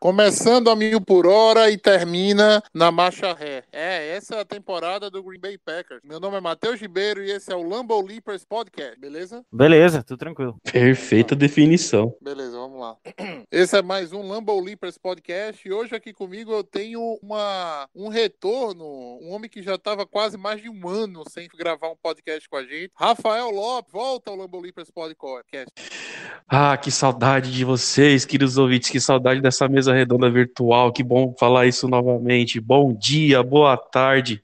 Começando a mil por hora e termina na marcha ré. É, essa é a temporada do Green Bay Packers. Meu nome é Matheus Ribeiro e esse é o Lambo Leapers Podcast, beleza? Beleza, tudo tranquilo. Perfeita definição. Beleza, vamos lá. Esse é mais um Lambo Leapers Podcast e hoje aqui comigo eu tenho uma, um retorno, um homem que já estava quase mais de um ano sem gravar um podcast com a gente. Rafael Lopes, volta ao Lambo Leapers Podcast. Ah, que saudade de vocês, queridos ouvintes, que saudade dessa mesa redonda virtual. Que bom falar isso novamente. Bom dia, boa tarde,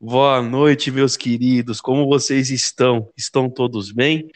boa noite, meus queridos. Como vocês estão? Estão todos bem?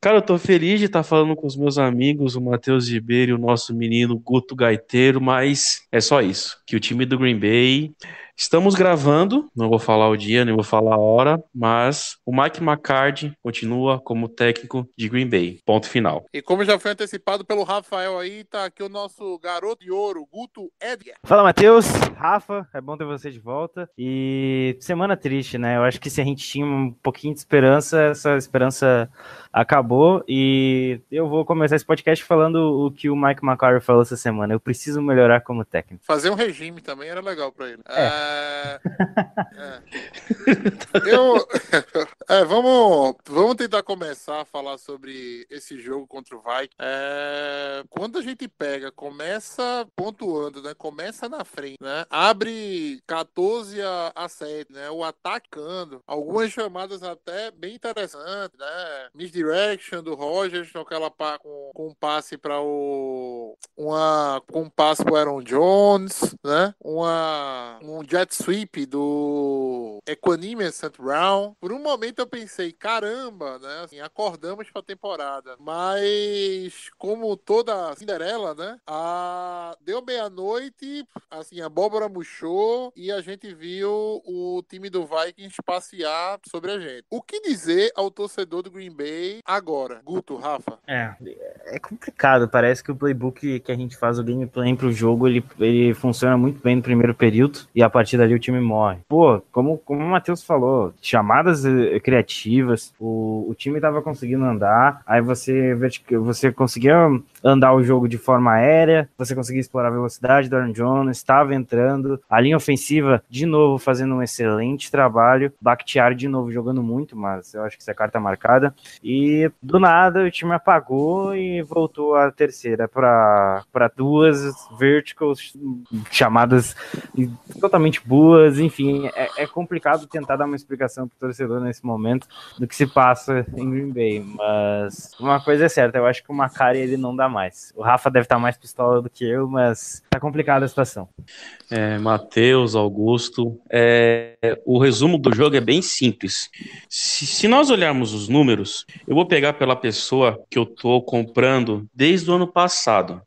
Cara, eu tô feliz de estar falando com os meus amigos, o Matheus Ribeiro e o nosso menino Guto Gaiteiro, mas é só isso, que o time do Green Bay Estamos gravando, não vou falar o dia, nem vou falar a hora, mas o Mike McCarthy continua como técnico de Green Bay. Ponto final. E como já foi antecipado pelo Rafael aí, tá aqui o nosso garoto de ouro, Guto Edgar. Fala, Matheus, Rafa, é bom ter você de volta. E semana triste, né? Eu acho que se a gente tinha um pouquinho de esperança, essa esperança acabou. E eu vou começar esse podcast falando o que o Mike McCarthy falou essa semana. Eu preciso melhorar como técnico. Fazer um regime também era legal pra ele. É. É... é. Eu... é, vamos, vamos tentar começar a falar sobre esse jogo contra o Vikings. É... Quando a gente pega, começa pontuando, né? Começa na frente, né? Abre 14 a, a 7, né? O atacando. Algumas chamadas até bem interessantes, né? Misdirection do Rogers, aquela pá com, com um passe para o uma com um passe pro Aaron Jones, né? Uma um jet sweep do Equanimous St. Brown. Por um momento eu pensei, caramba, né? Assim, acordamos pra temporada. Mas, como toda Cinderela, né? A... Deu meia-noite, assim, a abóbora murchou e a gente viu o time do Vikings passear sobre a gente. O que dizer ao torcedor do Green Bay agora? Guto, Rafa? É, é complicado. Parece que o playbook que a gente faz o gameplay pro jogo, ele, ele funciona muito bem no primeiro período e a partir dali o time morre. Pô, como, como o Matheus falou, chamadas eh, criativas, o, o time tava conseguindo andar, aí você, você conseguia andar o jogo de forma aérea, você conseguia explorar a velocidade do Aaron Jones, estava entrando, a linha ofensiva de novo fazendo um excelente trabalho, Bakhtiari de novo jogando muito, mas eu acho que essa carta marcada, e do nada o time apagou e voltou a terceira para duas verticals chamadas totalmente boas, enfim, é, é, complicado tentar dar uma explicação pro torcedor nesse momento do que se passa em Green Bay, mas uma coisa é certa, eu acho que o Macari ele não dá mais. O Rafa deve estar mais pistola do que eu, mas tá complicada a situação. É, Matheus, Augusto, é, o resumo do jogo é bem simples. Se, se nós olharmos os números, eu vou pegar pela pessoa que eu tô comprando desde o ano passado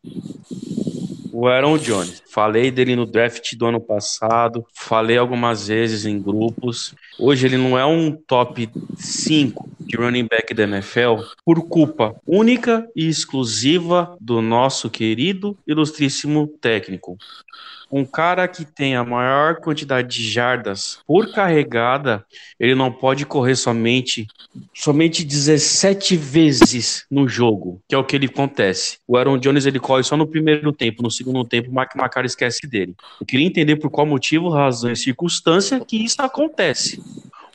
o Aaron Jones. Falei dele no draft do ano passado, falei algumas vezes em grupos. Hoje ele não é um top 5 de running back da NFL por culpa única e exclusiva do nosso querido, ilustríssimo técnico um cara que tem a maior quantidade de jardas por carregada, ele não pode correr somente somente 17 vezes no jogo, que é o que ele acontece. O Aaron Jones ele corre só no primeiro tempo, no segundo tempo o Mark McCarr esquece dele. Eu queria entender por qual motivo, razão e circunstância que isso acontece.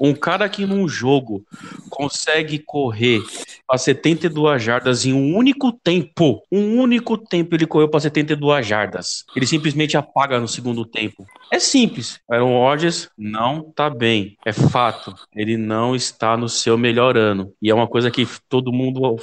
Um cara que num jogo consegue correr para 72 jardas em um único tempo, um único tempo ele correu para 72 jardas. Ele simplesmente apaga no segundo tempo. É simples. Aaron Rodgers não tá bem. É fato. Ele não está no seu melhor ano. E é uma coisa que todo mundo,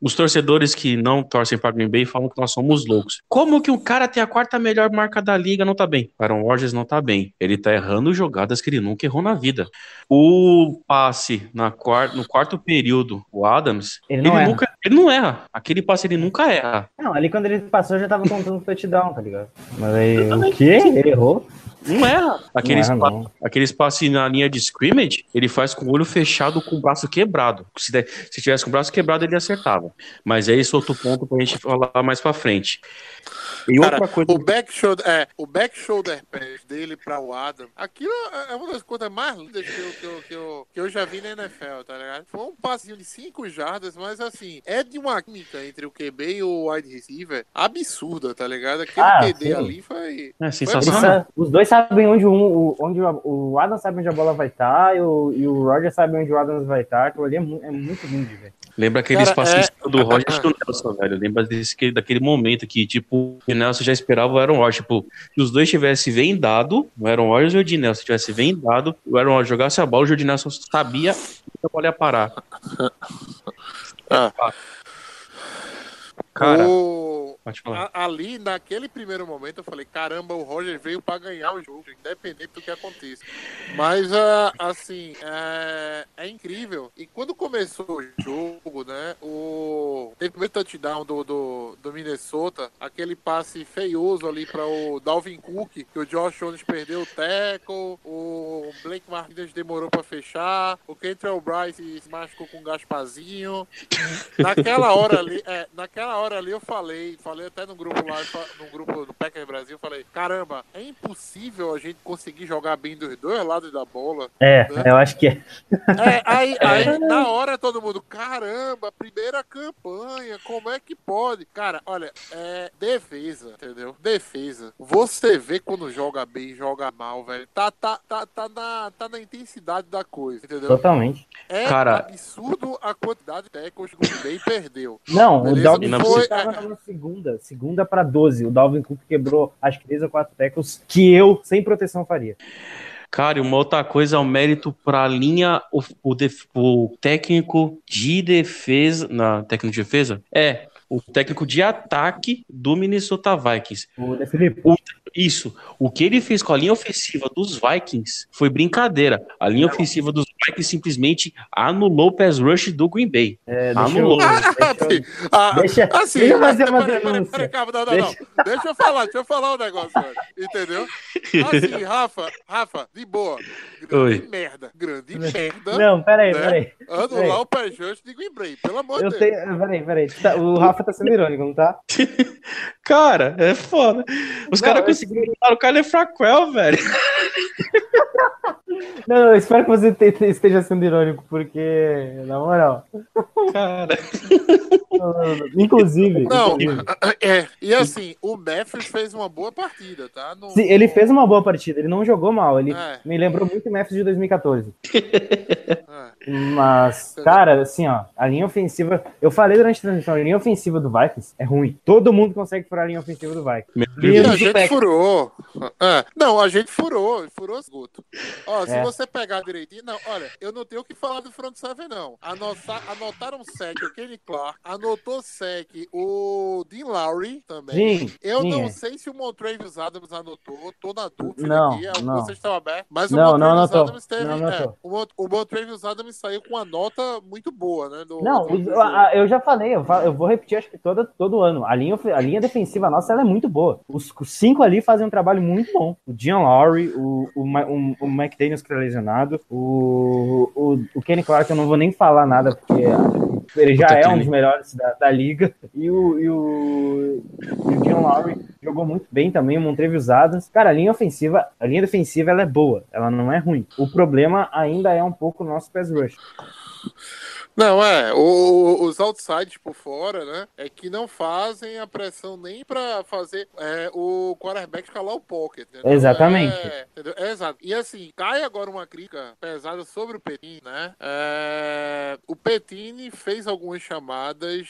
os torcedores que não torcem para Green Bay falam que nós somos loucos. Como que um cara tem a quarta melhor marca da liga não tá bem? Aaron Rodgers não tá bem. Ele tá errando jogadas que ele nunca errou na vida. O passe na quar- no quarto período, o Adams, Ele ele, não erra. nunca, ele não erra. Aquele passe ele nunca erra. Não, ali quando ele passou já tava contando o touchdown, tá ligado? Mas aí, o quê? Ele errou? Não erra. Aqueles, erra, pa- não. aqueles passes na linha de scrimmage, ele faz com o olho fechado com o braço quebrado. Se, der- se tivesse com o braço quebrado, ele acertava. Mas é esse outro ponto pra gente falar mais pra frente. E Cara, outra coisa. o back shoulder, é, o back shoulder pass dele pra o Adam, aquilo é uma das coisas mais lindas que eu, que eu, que eu, que eu já vi na NFL, tá ligado? Foi um passinho de 5 jardas, mas assim, é de uma química entre o QB e o wide receiver absurda, tá ligado? Aquele Ah, TD sim. ali foi. É sensacional. sa- os dois sabem onde, um, o, onde o- Adam sabe onde a bola vai estar e, o, e o Roger sabe onde o Adams vai estar. Aquilo ali é, mu- é muito lindo de ver. Lembra aqueles Cara, passes é- do Roger e do Nelson, velho. Lembra desse, que- daquele momento que, tipo, o Nelson já esperava o Aaron Rodgers. Tipo, se os dois tivessem vendado, o Aaron Rodgers e o Jordi Nelson tivessem vendado, o Aaron Rodgers jogasse a bola, o Jordi Nelson sabia que a bola ia parar. Ah. Cara, o... pode falar. a- ali, naquele primeiro momento, eu falei: caramba, o Roger veio pra ganhar o jogo, independente do que aconteça. Mas, ah, assim, é, é incrível. E quando começou o jogo, né? O... Teve o primeiro touchdown do, do, do Minnesota, aquele passe feioso ali para o Dalvin Cook, que o Josh Jones perdeu o tackle, o Blake Martinez demorou para fechar, o Kentrell Bryce se machucou com um Gasparzinho. Naquela hora ali, é, naquela hora ali eu falei, falei até no grupo lá, no grupo do Packers Brasil, falei, caramba, é impossível a gente conseguir jogar bem dos dois lados da bola. É, eu acho que é. É, aí, aí, na hora todo mundo, caramba, primeira campanha, como é que pode? Cara, olha, é defesa, entendeu? Defesa. Você vê quando joga bem, joga mal, velho. Tá, tá, tá, tá, na, tá na intensidade da coisa, entendeu? Totalmente. É Cara- absurdo a quantidade de tackles que o Bay perdeu. Não, Beleza, o Cook precisa- estava na segunda, segunda para 12. O Dalvin Cook quebrou acho que três ou quatro tackles que eu, sem proteção, faria. Cara, e uma outra coisa é o mérito pra linha, o, o, def- o técnico de defesa. Na técnico de defesa? É, o técnico de ataque do Minnesota Vikings. O Felipe. Isso. O que ele fez com a linha ofensiva dos Vikings foi brincadeira. A linha ofensiva dos Vikings simplesmente anulou o pass rush do Green Bay. É, deixa eu, Anulou. deixa eu- Ah, Deixa- assim, fazer uma peraí, peraí, denúncia. peraí, calma, não, não, Deixa- não. Deixa eu falar, deixa eu falar um negócio. Entendeu? Assim, Rafa, Rafa, de boa. Grande Oi. merda. Grande merda. Não, peraí, né? peraí. Anular peraí. o pé justo de Green Bay, pelo amor de Eu Deus. tenho. Peraí, peraí. Tá- o Rafa tá sendo irônico, não tá? Cara, é foda. Os caras eu- conseguiram matar o Kyler Fraquel, velho. Não, eu espero que você te- te- esteja sendo irônico, porque, na moral. Cara. Inclusive. Não, inclusive, é, e assim, o Matthews fez uma boa partida, tá? No- se- ele fez uma boa partida, ele não jogou mal. Ele É. me lembrou muito o Memphis de 2014. É. Mas, cara, assim, ó, a linha ofensiva. Eu falei durante a transmissão, a linha ofensiva do Vikings é ruim. Todo mundo consegue furar a linha ofensiva do Vikings. E a gente furou. É. Não, a gente furou, furou esgoto. Ó, se É. você pegar direitinho, não, olha, eu não tenho o que falar do front seven, não. Anotar, anotaram sec o Kenny Clark, anotou sec o Dean Lowry também. Sim, Eu sim, não é. sei se o Montravius Adams anotou, tô na dúvida Não, aqui, é, não. vocês estão abertos, mas o Não, não Montravius anotou. Adams teve, Não é, anotou. o, o Adams saiu com uma nota muito boa, né? do- Não, do- eu já falei, eu, fa- eu vou repetir acho que todo, todo ano. A linha, a linha defensiva nossa ela é muito boa. Os, os cinco ali fazem um trabalho muito bom. O Dion Lowry, o, o, Ma- o, o McDaniels que tá lesionado, o, o, o Kenny Clark, eu não vou nem falar nada, porque ele já é um dos melhores da, da liga. E o, e o, e o Dion Lowry jogou muito bem também, o Montrevious Adams. Cara, a linha ofensiva, a linha defensiva ela é boa, ela não é ruim. O problema ainda é um pouco o nosso pass rush. Não, é, o- os outsides por fora, né, é que não fazem a pressão nem pra fazer é, o quarterback escalar o pocket. entendeu? Exatamente. É, entendeu? É, exato. E assim, cai agora uma crítica pesada sobre o Petini, né? É, o Petini fez algumas chamadas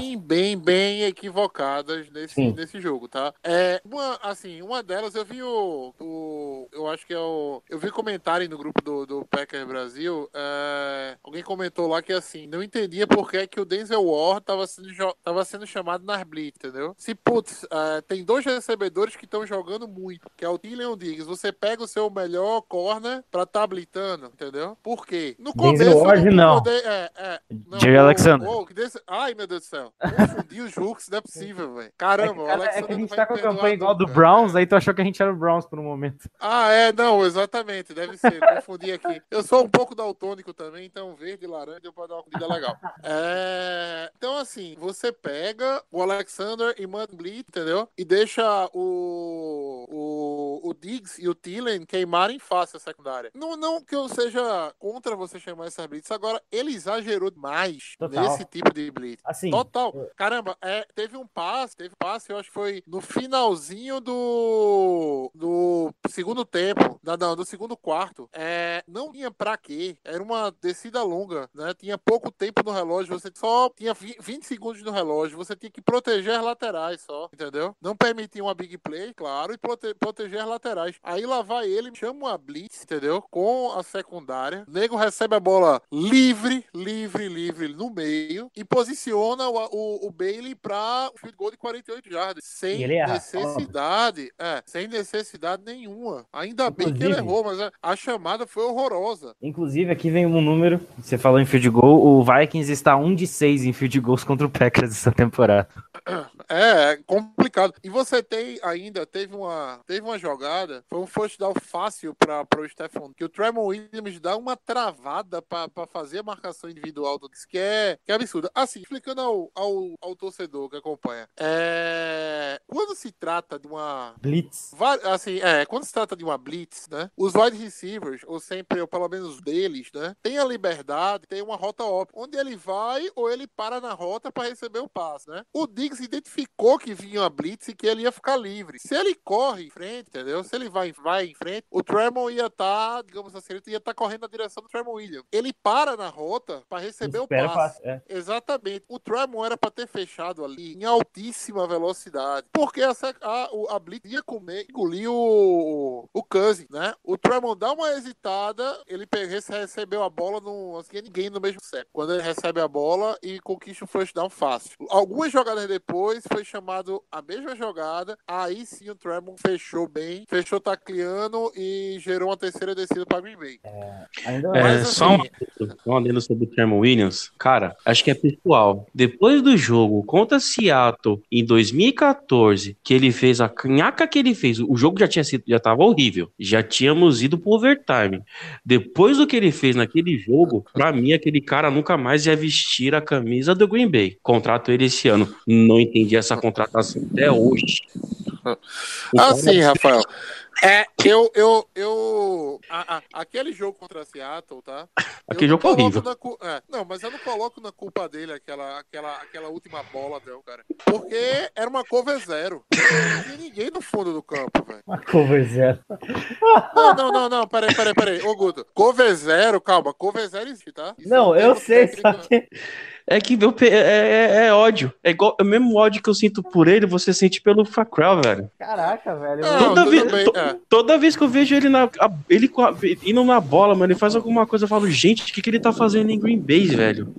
bem, bem, bem equivocadas nesse, Sim. nesse jogo, tá? É, uma, assim, uma delas eu vi o, o eu acho que é o, eu vi comentário no grupo do, do Packer Brasil, é, alguém comentou lá que que assim, não entendia por que, que o Denzel Ward tava sendo, tava sendo chamado nas blitz, entendeu? Se, putz, é, tem dois recebedores que estão jogando muito, que é o Dylan Diggs. Você pega o seu melhor corner pra tá blitando, entendeu? Por quê? No Denzel começo. Ward, eu não. poder- é, é, não, Jerry Alexander. o- que desse- Ai, meu Deus do céu. Confundi os Hooks, não é possível, velho. Caramba, o É Alexander que a gente tá com a campanha igual do. Browns, aí tu achou que a gente era o Browns por um momento. Ah, é, não, exatamente, deve ser, confundi aqui. Eu sou um pouco daltônico também, então verde e laranja deu pra dar uma comida legal. É, então, assim, você pega o Alexander e manda blitz, entendeu? E deixa o, o, o Diggs e o Thielen queimarem fácil a secundária. Não, não que eu seja contra você chamar essa blitz, agora ele exagerou demais Total. nesse tipo de blitz. Assim, Total. Caramba, é, teve um passe, teve um passe, eu acho que foi no finalzinho do, do segundo tempo, não, não, do segundo quarto. É, não tinha pra quê. Era uma descida longa, né? Tinha pouco tempo no relógio, você só tinha vi- 20 segundos no relógio, você tinha que proteger as laterais só, entendeu? Não permitir uma big play, claro, e prote- proteger as laterais. Aí lá vai ele, chama uma blitz, entendeu? Com a secundária. O nego recebe a bola livre, livre, livre no meio e posiciona o, o, o Bailey pra um field goal de 48 jardas. Sem necessidade. É, sem necessidade nenhuma. Ainda bem que ele Inclusive- errou, mas a, a chamada foi horrorosa. Inclusive, aqui vem um número. Você falou em field goal. O Vikings está 1 de 6 em field goals contra o Packers essa temporada. É, complicado. E você tem ainda, teve uma, teve uma jogada, foi um first down fácil para o Stephon, que o Tremon Williams dá uma travada para fazer a marcação individual do que é, que é absurda. Assim, explicando ao, ao, ao torcedor que acompanha, é, quando se trata de uma Blitz. Assim, é, quando se trata de uma blitz, né? Os wide receivers, ou sempre, ou pelo menos deles, né? Tem a liberdade, tem uma rota óptima, onde ele vai ou ele para na rota para receber o passe, né? O Diggs identificou que vinha uma blitz e que ele ia ficar livre. Se ele corre em frente, entendeu? Se ele vai, vai em frente, o Tremon ia estar, digamos assim, ele ia estar correndo na direção do Tremon Williams. Ele para na rota para receber Espera o passe. passe, é. Exatamente. O Tremon era para ter fechado ali em altíssima velocidade. Porque a, sec- a, o- a Blitz ia comer, engolir o, o Cousins, né? O Tremon dá uma hesitada, ele recebeu a bola, não assim, ninguém no mesmo set. Quando ele recebe a bola e conquista o first down fácil. Algumas jogadas depois foi chamado a mesma jogada, aí sim o Tremon fechou bem, fechou tacleando e gerou uma terceira descida para Green Bay. Ainda É, Mas, só assim, um, um adendo sobre o Tremon Williams. Cara, acho que é pessoal. Depois do jogo contra Seattle em 2014, que ele fez a canhaca que ele fez, o jogo já tinha sido, já tava horrível. Já tínhamos ido pro overtime. Depois do que ele fez naquele jogo, pra mim, aquele cara nunca mais ia vestir a camisa do Green Bay. Contrato ele esse ano. Não entendi essa contratação até hoje. O cara- Assim, Rafael. É, eu, eu, eu. a- a- aquele jogo contra Seattle, tá? Aquele jogo foi não horrível. na cu- é, não, mas eu não coloco na culpa dele aquela, aquela, aquela última bola, não, cara. Porque era uma cover zero. Não tinha ninguém no fundo do campo, velho. Uma cover zero. Não, não, não, não, peraí, peraí, peraí. Ô, Guto, cover zero, calma, cover zero existe, tá? Isso Não, é eu sei, técnico. só que. É que meu pe- é, é- é ódio. É igual é o mesmo ódio que eu sinto por ele, você sente pelo Facrell, velho. Caraca, velho. Não, Toda, vez, bem, to- é. toda vez que eu vejo ele na, a- ele com a- indo na bola, mano, ele faz alguma coisa, eu falo, gente, o que, que ele tá fazendo em Green Bay, velho?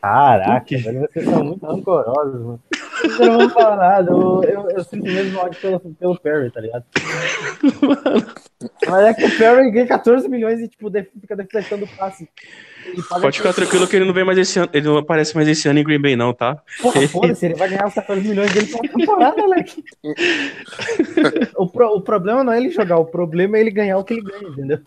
Caraca, velho, vocês são muito rancorosos, mano. Vocês não vão falar nada. Eu, eu, eu sinto mesmo ódio pelo, pelo Perry, tá ligado? Mas é que o Perry ganha 14 milhões e, tipo, def- fica defletando passe. Pode ficar tranquilo que ele não vem mais esse ano, ele não aparece mais esse ano em Green Bay, não, tá? Porra, foda-se, ele vai ganhar os 14 milhões dele pela temporada, moleque. o, pro- o problema não é ele jogar, o problema é ele ganhar o que ele ganha, entendeu?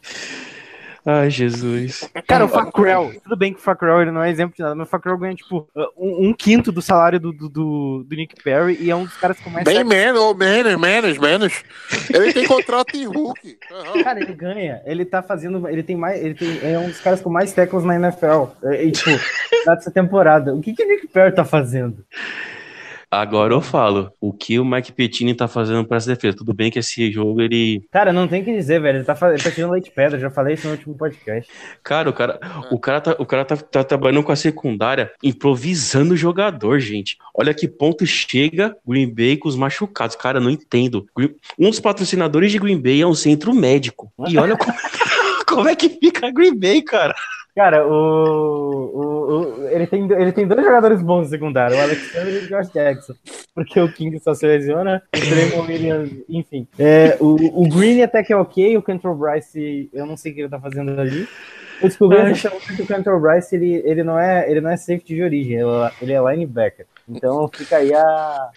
Ai, Jesus. Cara, o Facrell, tudo bem que o Facrell ele não é exemplo de nada, mas o Facrell ganha, tipo, um, um quinto do salário do, do, do, Nick Perry e é um dos caras com mais. Bem menos, ou menos, menos, menos. Ele tem contrato em Hulk. Aham. Cara, ele ganha, ele tá fazendo, ele tem mais, ele tem, é um dos caras com mais tackles na NFL, e, tipo, nessa temporada. O que que o Nick Perry tá fazendo? Agora eu falo, o que o Mike Pettine tá fazendo pra essa defesa? Tudo bem que esse jogo, ele... Cara, não tem o que dizer, velho, ele tá, ele tá tirando leite pedra, já falei isso no último podcast. Cara, o cara, o cara, tá, o cara tá, tá trabalhando com a secundária, improvisando o jogador, gente. Olha que ponto chega Green Bay com os machucados. Cara, não entendo. Um dos patrocinadores de Green Bay é um centro médico. E olha como, como é que fica Green Bay, cara. Cara, o, o, o- ele, tem, ele tem dois jogadores bons no secundário, o Alexander e o Josh Jackson. Porque o King só se lesiona, o Draymond Williams, enfim. É, o, o Green até que é ok, o Cantor Bryce, eu não sei o que ele tá fazendo ali. Eu descobri recentemente que o Cantor Bryce, ele, ele, não é, ele não é safety de origem, ele é- ele é linebacker. Então fica aí a,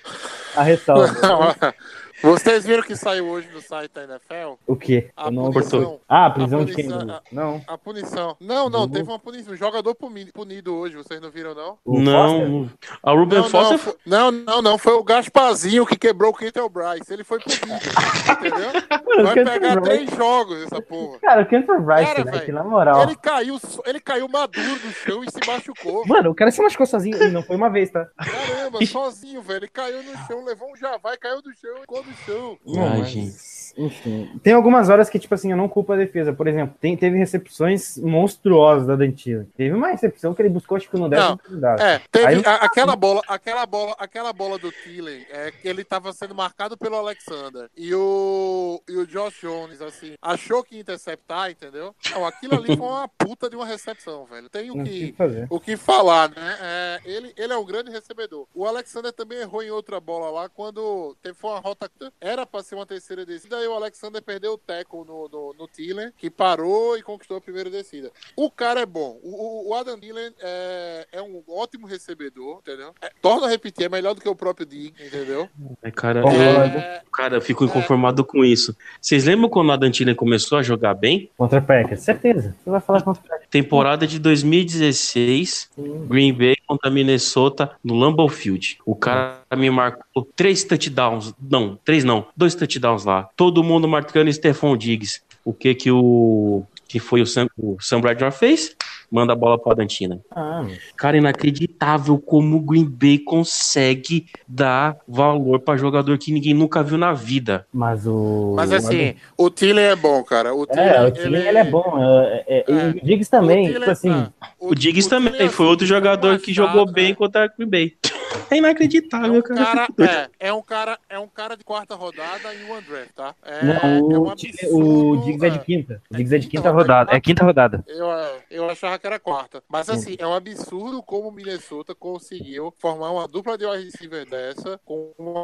a ressalva. Vocês viram que saiu hoje no site da NFL? O quê? A Eu não- punição. Ah, a prisão A de quem? Dudu? Não. A punição. Não, não, teve uma punição. Um jogador puni- punido hoje, vocês não viram, não? Não, a Ruben Não, não, Foster foi- não, não, não, foi o Gasparzinho que quebrou o Kentel Bryce. Ele foi punido, entendeu? Mano, Vai pegar Bryce- três jogos essa porra. Cara, o Cantor Bryce, Cara, né, velho, que na moral. Ele caiu, ele caiu maduro do chão e se machucou. Mano, o cara se machucou sozinho e não foi uma vez, tá? Caramba, sozinho, velho. Ele caiu no chão, levou um javá e caiu do chão e no chão. Não, Ai, mas, gente. Enfim. Tem algumas horas que, tipo assim, eu não culpo a defesa. Por exemplo, tem, teve recepções monstruosas da Dantilha. Teve uma recepção que ele buscou, tipo, no décimo cuidado. É, teve Aí- a- aquela bola, aquela bola, aquela bola do Thielen, é que ele tava sendo marcado pelo Alexander. E o e o Josh Jones assim, achou que ia interceptar, entendeu? Não, aquilo ali foi uma puta de uma recepção, velho. Tem o que que o que falar, né? É, ele, ele é um grande recebedor. O Alexander também errou em outra bola lá quando teve foi uma rota. Era pra ser uma terceira descida, e o Alexander perdeu o tackle no, no, no Thielen, que parou e conquistou a primeira descida. O cara é bom. O, o- o Adam Thielen é, é um ótimo recebedor, entendeu? É, torna a repetir, é melhor do que o próprio Dig, entendeu? É, cara, Bom, eu, É, cara, eu fico inconformado com isso. Vocês lembram quando a Dantilha começou a jogar bem? Contra Packers, certeza. Você vai falar contra Packers. Temporada de 2016, Green Bay contra Minnesota no Lambeau Field. O cara me marcou três touchdowns, não, três não, dois touchdowns lá. Todo mundo marcando Stephon Diggs. O que que o que foi o Sam, o Sam Bradford fez? Manda a bola pra Dantina. Ah, Cara, inacreditável como o Green Bay consegue dar valor pra jogador que ninguém nunca viu na vida. mas o. Mas assim, o Thielen é bom, cara. O Thielen, É, o time ele... é bom. É, é, É. E o Diggs também, o Thielen- tipo assim. ah, O, Diggs Thielen, também foi outro jogador um que jogou bem é. contra o Green Bay. É É inacreditável, um cara. cara, é, é um cara, é um cara de quarta rodada e um André, tá? É, Não, é o, um time- absurdo, o Diggs é de é. quinta. O Diggs é de É quinta quinta rodada. É quinta rodada. Eu, eu achava que era quarta. Mas assim, é um absurdo como o Minnesota conseguiu formar uma dupla de wide receiver dessa com um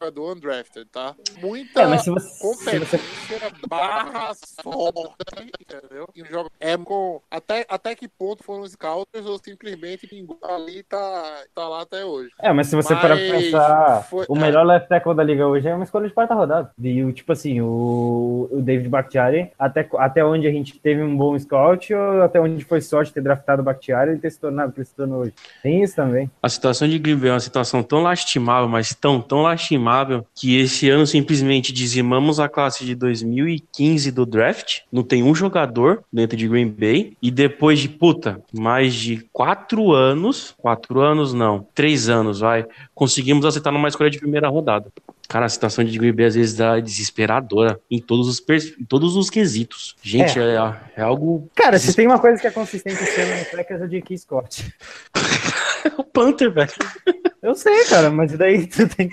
jogador undrafted, tá? Muita É, se você. Se você... competência barra sorte, entendeu? E o jogo é com. Até, até que ponto foram os scouts ou simplesmente pingou ali tá, tá lá até hoje. É, mas se você Mas parar pra pensar, foi- o é. melhor left tackle da liga hoje é uma escolha de quarta rodada. E o tipo assim, o, o David Bakhtiari, até, até onde a gente teve um bom scout, ou até onde foi sorte ter draftado o Bakhtiari e ter se tornado o que ele se tornou hoje. Tem isso também. A situação de Green Bay é uma situação tão lastimável, mas tão, tão lastimável, que esse ano simplesmente dizimamos a classe de 2015 do draft. Não tem um jogador dentro de Green Bay. E depois de, puta, mais de quatro anos, quatro anos não, três anos, vai, conseguimos acertar numa escolha de primeira rodada. Cara, a situação de Green Bay às vezes é desesperadora em todos os, em todos os quesitos. Gente, é, é algo. Cara, se tem uma coisa que é consistente esse ano no Packers é o J.K. Scott. o Panther, velho. Eu sei, cara, mas daí tu tem.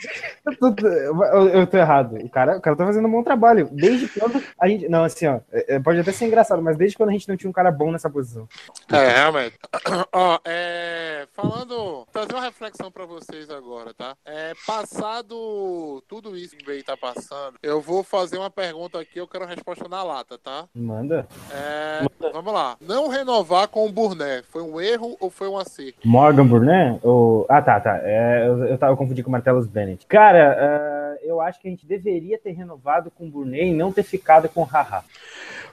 Eu tô, eu, eu tô errado. O cara, o cara tá fazendo um bom trabalho. Desde quando a gente. Não, assim, ó. é- é, Pode até ser engraçado, mas desde quando a gente não tinha um cara bom nessa posição. É, realmente. Ó, é, falando, trazer uma reflexão pra vocês agora, tá? É, passado tudo isso que o tá passando, eu vou fazer uma pergunta aqui, eu quero a resposta na lata, tá? Manda. É, vamos lá. Não renovar com o Burné, foi um erro ou foi um acerto? Morgan Burnett? Ou... Ah, tá, tá. É, eu, eu, tava, eu confundi com o Martellus Bennett. Cara, ah, eu acho que a gente deveria ter renovado com o Burnett e não ter ficado com o Haha.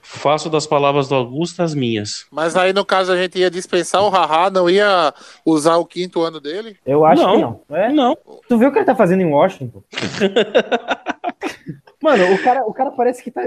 Faço das palavras do Augusto as minhas. Mas aí, no caso, a gente ia dispensar o Haha, não ia usar o quinto ano dele? Eu acho Não. que não. É? Não. Tu viu o que ele tá fazendo em Washington? Mano, o cara, o cara parece que tá,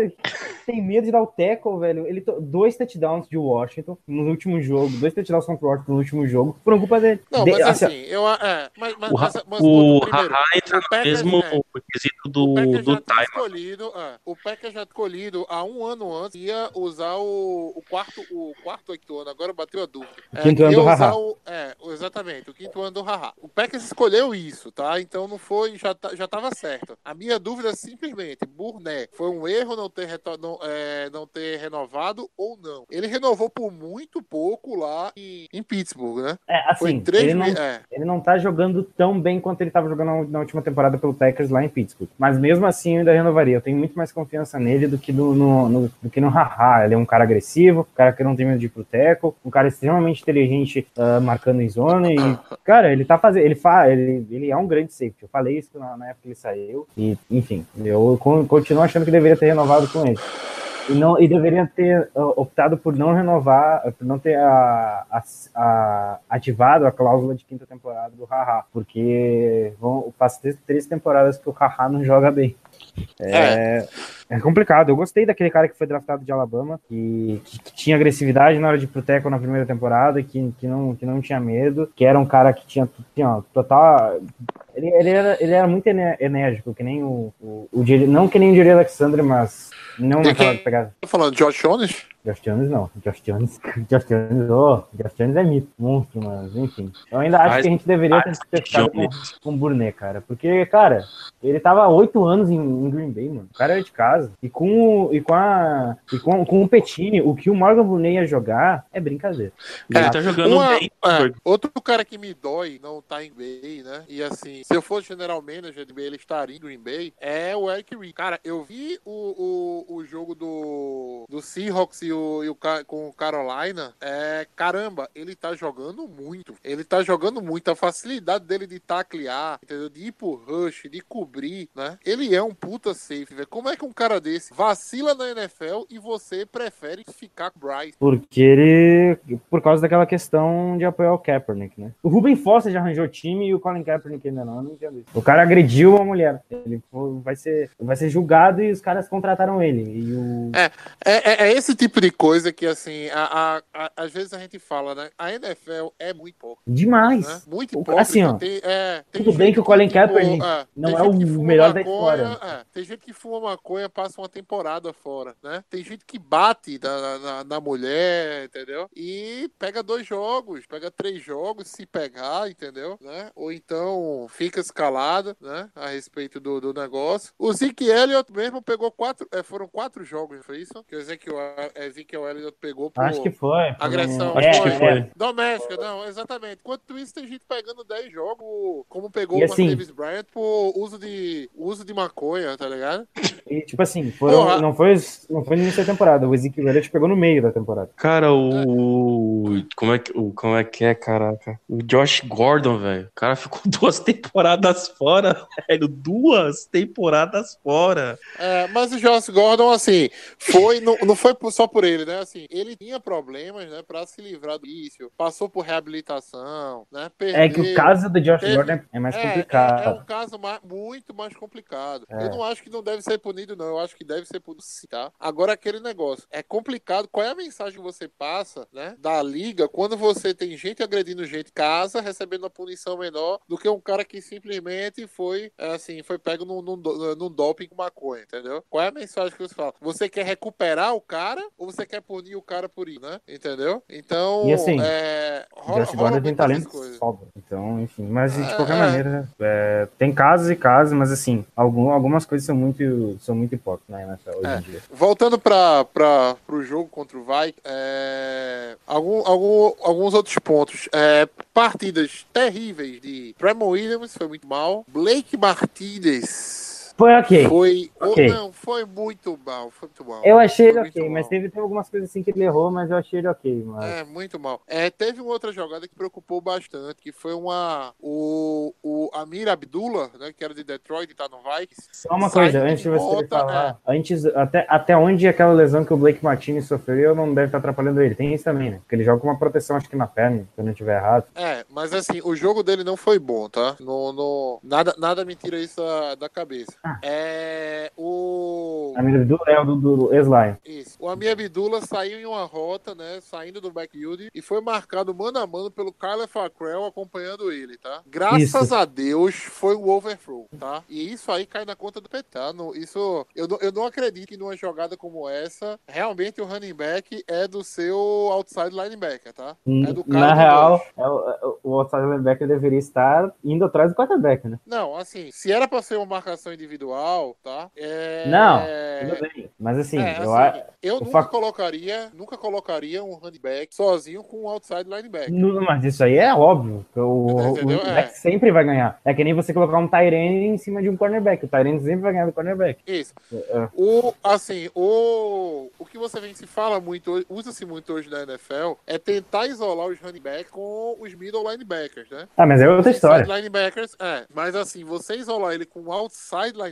tem medo de dar o tackle, velho. Ele to- dois touchdowns de Washington no último jogo, dois touchdowns contra o Washington no último jogo, por culpa dele. Não, De- mas assim, assim, eu. É, mas, mas, O, mas, mas, o primeiro, Haha entra no Packers, mesmo é, quesito do, do time. escolhido, é, o Packers já escolhido há um ano antes ia usar o, o quarto, o quarto oito ano, agora bateu a dúvida. O quinto ano ia do Haha. o- é, exatamente, o quinto ano do Haha. O Packers escolheu isso, tá? Então não foi, já, tá- já tava certo. A minha dúvida é simplesmente, Burné, foi um erro não ter, não, é, não ter renovado ou não. Ele renovou por muito pouco lá em, em Pittsburgh, né? É, Foi assim, três ele não. É. ele não tá jogando tão bem quanto ele tava jogando na- última temporada pelo Packers lá em Pittsburgh. Mas mesmo assim eu ainda renovaria. Eu tenho muito mais confiança nele do que no, no, no- do que no Haha. Ele é um cara agressivo, um cara que não tem medo de ir pro teco, um cara extremamente inteligente ah, marcando em zona. E, cara, ele tá fazendo. Ele, fa, ele, ele é um grande safety. Eu falei isso na, na época que ele saiu. E, enfim, eu con- continuo achando que deveria ter renovado com ele. E, não, e deveria ter ah, optado por não renovar, por não ter a- a- a- ativado a cláusula de quinta temporada do Haha, porque vão, faz três, três temporadas que o Haha não joga bem. É, é complicado. Eu gostei daquele cara que foi draftado de Alabama, que, que- que tinha agressividade na hora de ir pro teco na primeira temporada, que, que, não, que não tinha medo, que era um cara que tinha, tinha total. Ele, ele, era, ele era muito enérgico, que nem o, o, o não que nem o Jerry Alexander, mas não De quem? pegada. Tá falando de Josh Jones? Josh Jones não. Josh Jones, Josh Jones, oh, Josh Jones é mito, monstro, mas enfim. Eu ainda acho Mas- que a gente deveria ter ficado com, com o Burnet, cara. Porque, cara, ele tava há oito anos em, em Green Bay, mano. O cara era de casa. E com, o- e com a. E com, com o Petini, o que o Morgan Burnet ia jogar é brincadeira. Ele tá jogando Uma- bem. é, outro cara que me dói não tá em Bay, né? E assim, se eu fosse general manager de Bay, ele estaria em Green Bay, é o Eric Reed. Cara, eu vi o, o, o jogo do, do Seahawks e o, e o com o Carolina. É, caramba, ele tá jogando muito. Ele tá jogando muito. A facilidade dele de taclear, entendeu? De ir pro rush, de cobrir, né? Ele é um puta safe, velho. Como é que um cara desse vacila na NFL e você prefere ficar com Bryce? Porque ele. Por causa daquela questão de apoiar o Kaepernick, né? O Ruben Foster já arranjou time e o Colin Kaepernick ainda não. Eu não entendo isso. O cara agrediu uma mulher. Ele vai ser, vai ser julgado e os caras contrataram ele. E o. É, é, é esse tipo de coisa que, assim, a, a- a- às vezes a gente fala, né? A NFL é muito pouco, Demais. né? Muito O- hipócrita. assim, ó, tem, é, tem tudo bem que o Colin Kaepernick é, não é o melhor da história. é, tem gente que fuma maconha, passa uma temporada fora, né? Tem gente que bate na, na, na mulher, entendeu? E pega dois jogos, pega três jogos, se pegar, entendeu? Né? Ou então fica escalado, né? A respeito do, do negócio. O Zeke Elliott mesmo pegou quatro, é, foram quatro jogos, foi isso? Que o é, Ezekiel Elliott pegou por Acho que foi. agressão. É, Acho que é. foi. Doméstica, não, exatamente. Enquanto isso, tem gente pegando 10 jogos, como pegou E o assim- Davis Bryant por uso de, uso de maconha, tá ligado? E, tipo assim, foram, Porra. não, foi, não foi no início da temporada. O Ezekiel Elliott pegou no meio da temporada. Cara, o. Como é, que, o, como é que é, caraca? O Josh Gordon, velho. O cara ficou duas temporadas fora, velho. Duas temporadas fora. É, mas o Josh Gordon, assim, foi, não, não foi só por ele, né? Assim, ele tinha problemas, né, pra se livrar do vício, passou por reabilitação, né? Perdeu. É que o caso do Josh teve- Gordon é mais É, é, complicado. é um caso ma- muito mais complicado. É. Eu não acho que não deve ser punido, não. Eu acho que deve ser punido sim, tá? Agora, aquele negócio. É complicado. Qual é a mensagem que você passa, né? Da liga quando você tem gente agredindo gente em casa, recebendo uma punição menor do que um cara que simplesmente foi, é, assim, foi pego num, num, num doping com maconha, entendeu? Qual é a mensagem que você fala? Você quer recuperar o cara ou você quer punir o cara por isso, né? Entendeu? Então, E assim, é, rola, Josh Gordon tem talento sobra. Então, enfim. Mas de É, qualquer é. maneira, é, tem casos e casos, mas assim, algum, algumas coisas são muito, são muito hipócritas na NFL hoje É. em dia. Voltando para o jogo contra o Vai, é, algum, algum, alguns outros pontos. É, partidas terríveis de Tremor Williams, foi muito mal. Blake Martinez Foi ok. foi. oh, ok. não, foi muito mal. Foi muito mal. Eu achei ele ok, mas teve, teve algumas coisas assim que ele errou, mas eu achei ele ok. Mas... É, muito mal. É, teve uma outra jogada que preocupou bastante, que foi uma. O, o Amir Abdullah, né, que era de Detroit e tá no Vikings. Só uma coisa, antes de você volta, falar, antes, até, até onde aquela lesão que o Blake Martinez sofreu não deve estar atrapalhando ele. Tem isso também, né? Porque ele joga com uma proteção, acho que na perna, se eu não estiver errado. É, mas assim, o jogo dele não foi bom, tá? No, no, nada, nada me tira isso da cabeça. Ah. É. O. A minha é o do, do. Isso. O Amir Abdullah saiu em uma rota, né? Saindo do backfield e foi marcado mano a mano pelo Kyler Fackrell acompanhando ele, tá? Graças Isso. a Deus foi o overthrow, tá? E isso aí cai na conta do Petá. No, isso, eu, não- eu não acredito que numa jogada como essa, realmente o running back é do seu outside linebacker, tá? É do cara Na real, é o, é o- o outside linebacker deveria estar indo atrás do quarterback, né? Não, assim, se era pra ser uma marcação individual, tá? É... Não. É, Tudo bem. Mas assim, é, eu assim, eu o nunca fac- colocaria, nunca colocaria um running back sozinho com um outside linebacker. Não, Mas isso aí é óbvio. O, o running back É. sempre vai ganhar. É que nem você colocar um Tyrene em cima de um cornerback. O Tyrene sempre vai ganhar do cornerback. Isso. É. O, assim, o, o que você vem se fala muito, usa-se muito hoje na NFL, é tentar isolar os running backs com os middle linebackers, né? Ah, mas é outra história. Linebackers, é. Mas assim, você isolar ele com um outside linebacker.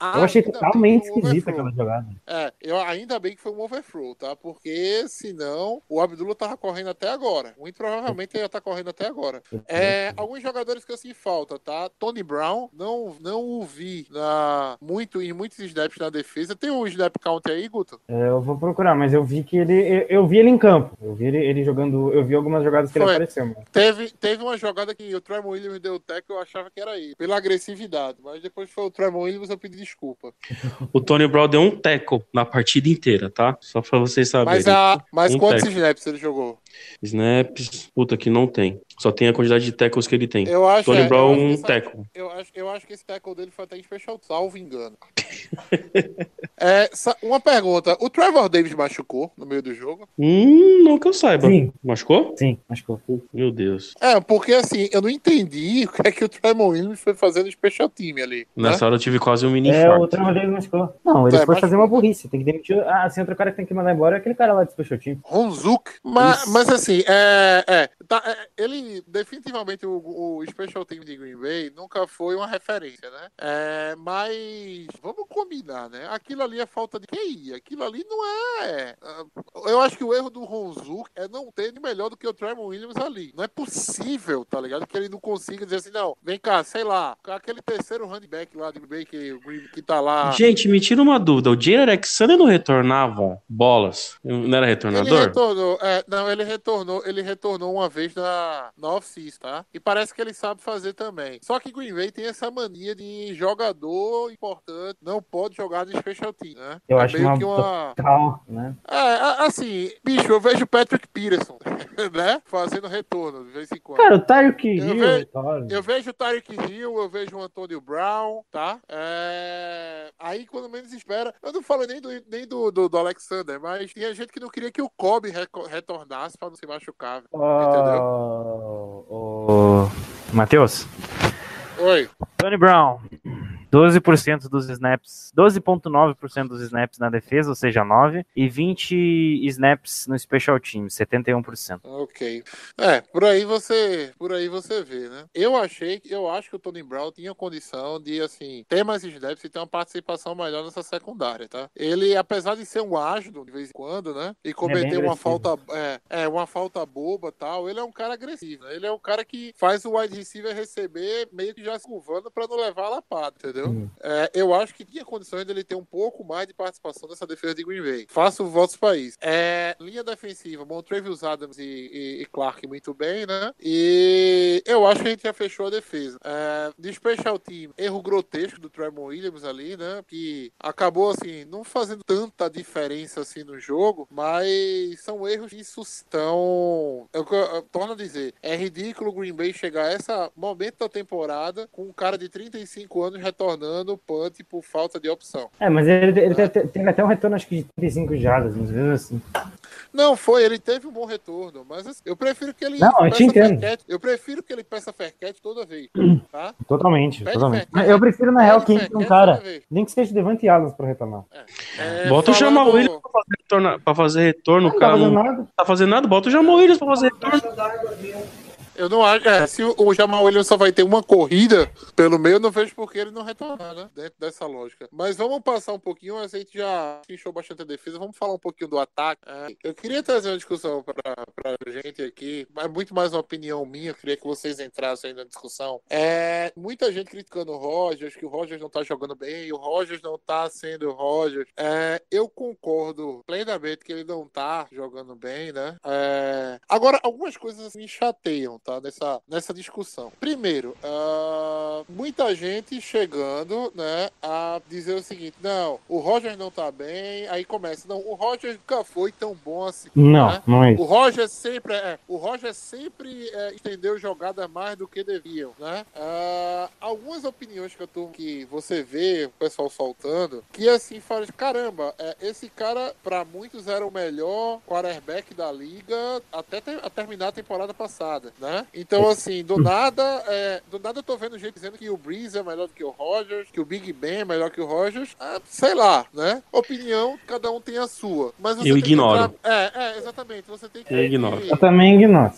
Eu achei ainda bem totalmente esquisita aquela jogada. É, eu, ainda bem que foi um overthrow, tá? Porque senão o Abdullah tava correndo até agora. Muito provavelmente ele ia estar correndo até agora. É, alguns jogadores que eu sinto falta, tá? Tony Brown, não, não o vi na, muito, em muitos snaps na defesa. Tem um snap count aí, Guto? É, Eu vou procurar, mas eu vi que ele. Eu, eu vi ele em campo. Eu vi ele, ele jogando. Eu vi algumas jogadas que ele Foi. apareceu. Mano. Teve, teve uma jogada que o Tremon Williams deu o tackle, eu achava que era ele, pela agressividade. Mas depois foi o Tremon Williams, eu pedi desculpa. O Tony Brown deu um tackle na partida inteira, tá? Só pra vocês saberem. Mas, a, mas Um quantos tackle. snaps ele jogou? Snaps, puta que não tem. Só tem a quantidade de tackles que ele tem. Eu acho, Tony é, Brown, eu acho que um essa- tackle. Eu acho, eu acho que esse tackle dele foi até em special, salvo engano. é, uma pergunta: o Trevor Davis machucou no meio do jogo? Hum, não que eu saiba. Sim. Machucou? Sim, eu. Meu Deus. É, porque assim, eu não entendi o que é que o Tremon Williams foi fazendo no special team ali. né? Nessa hora eu tive quase um mini É, o. Trevor Davis machucou. Não, ele É, foi machucou. fazer uma burrice. Tem que demitir. Ah, assim, outro cara que tem que mandar embora é aquele cara lá de Special Team. Ronzuk. Mas. Mas assim, é, é, tá, é, ele definitivamente o, o special team de Green Bay nunca foi uma referência, né? É, mas vamos combinar, né? Aquilo ali é falta de QI. Aquilo ali não é. ah, Eu acho que o erro do Ronzuk é não ter ele melhor do que o Tremon Williams ali. Não é possível, tá ligado? Que ele não consiga dizer assim, não, vem cá, sei lá, aquele terceiro running back lá de Green Bay que, que tá lá. Gente, me tira uma dúvida. O Jair Alexander não retornava bolas? Não era Ele retornador? retornou, é, não, ele retornou, ele retornou uma vez na, na off-season, tá? E parece que ele sabe fazer também. Só que Green Bay tem essa mania de jogador importante, não pode jogar de special team, né? Eu é acho meio uma- que uma. Tal, né? É, assim, bicho, eu vejo Patrick Peterson, né? Fazendo retorno de vez em quando. Cara, o Tyreek Eu Hill. ve- cara. Eu vejo o Tyreek Hill, eu vejo o Antônio Brown, tá? É, Aí, quando menos espera, eu não falo nem do, nem do, do, do Alexander, mas tinha gente que não queria que o Kobe retornasse pra não se machucar. Entendeu? Ô, ô, Matheus, Oi. Tony Brown, 12% dos snaps, 12,9% dos snaps na defesa, ou seja, 9, e 20 snaps no special team, 71%. Ok. É, por aí você, por aí você vê, né? Eu achei, eu acho que o Tony Brown tinha condição de assim ter mais snaps e ter uma participação melhor nessa secundária, tá? Ele, apesar de ser um ágil de vez em quando, né? E cometer uma agressivo. falta, é, é, uma falta boba, tal, ele é um cara agressivo. Né? Ele é um cara que faz o wide receiver receber meio que já se curvando para não levar a lapada, entendeu? Uhum. É, eu acho que tinha condições dele ter um pouco mais de participação nessa defesa de Green Bay. Faço votos para isso. É, linha defensiva, Montrevious Adams e, e- e Clark muito bem, né? E eu acho que a gente já fechou a defesa. É, de special team, erro grotesco do Tremon Williams ali, né? Que acabou, assim, não fazendo tanta diferença assim no jogo, mas são erros que isso estão. Eu, eu, torno a dizer, é ridículo o Green Bay chegar a esse momento da temporada com um cara de 35 anos retornando punt por falta de opção. É, mas ele, ele te- teve até um retorno, acho que de 35 jardas, mas mesmo assim. Não, foi, ele teve um bom retorno, mas assim, eu prefiro que ele Não, eu te entendo. Faircat, eu prefiro que ele peça Faircat toda vez, tá? Totalmente, Pede totalmente. fé, Eu prefiro, na real, que um cara, nem que seja Devante Adams pra retornar. É, Bota o Jamal Williams pra fazer, retorno, pra fazer retorno. Não O tá cara fazendo não nada. tá fazendo nada. Bota o Jamal Williams pra fazer retorno. Eu não acho. É, se o Jamal Williams só vai ter uma corrida pelo meio, eu não vejo por que ele não retornar, né? Dentro dessa lógica. Mas vamos passar um pouquinho, a gente já fechou bastante a defesa, vamos falar um pouquinho do ataque. É, eu queria trazer uma discussão pra, pra gente aqui, mas muito mais uma opinião minha, eu queria que vocês entrassem aí na discussão. É, muita gente criticando o Rogers, que o Rogers não tá jogando bem, o Rogers não tá sendo o Rogers. É, eu concordo plenamente que ele não tá jogando bem, né? É, agora, algumas coisas me chateiam, tá? Nessa, nessa discussão. Primeiro, ah, muita gente chegando, né, a dizer o seguinte: não, o Roger não tá bem. Aí começa, não, o Roger nunca foi tão bom assim. Não, né? não é O isso. Roger sempre, é, o Roger sempre é, entendeu jogada mais do que deviam, né? Ah, algumas opiniões que eu tô que você vê o pessoal soltando, que assim fala, caramba, é, esse cara para muitos era o melhor quarterback da liga até ter- terminar a temporada passada, né? Então assim, do nada, é, do nada eu tô vendo gente dizendo que o Breeze é melhor do que o Rogers, que o Big Ben é melhor que o Rogers, Ah, sei lá, né? Opinião, cada um tem a sua, mas Eu ignoro. entrar- é, é, exatamente, você tem que Eu ignoro. Eu também ignoro.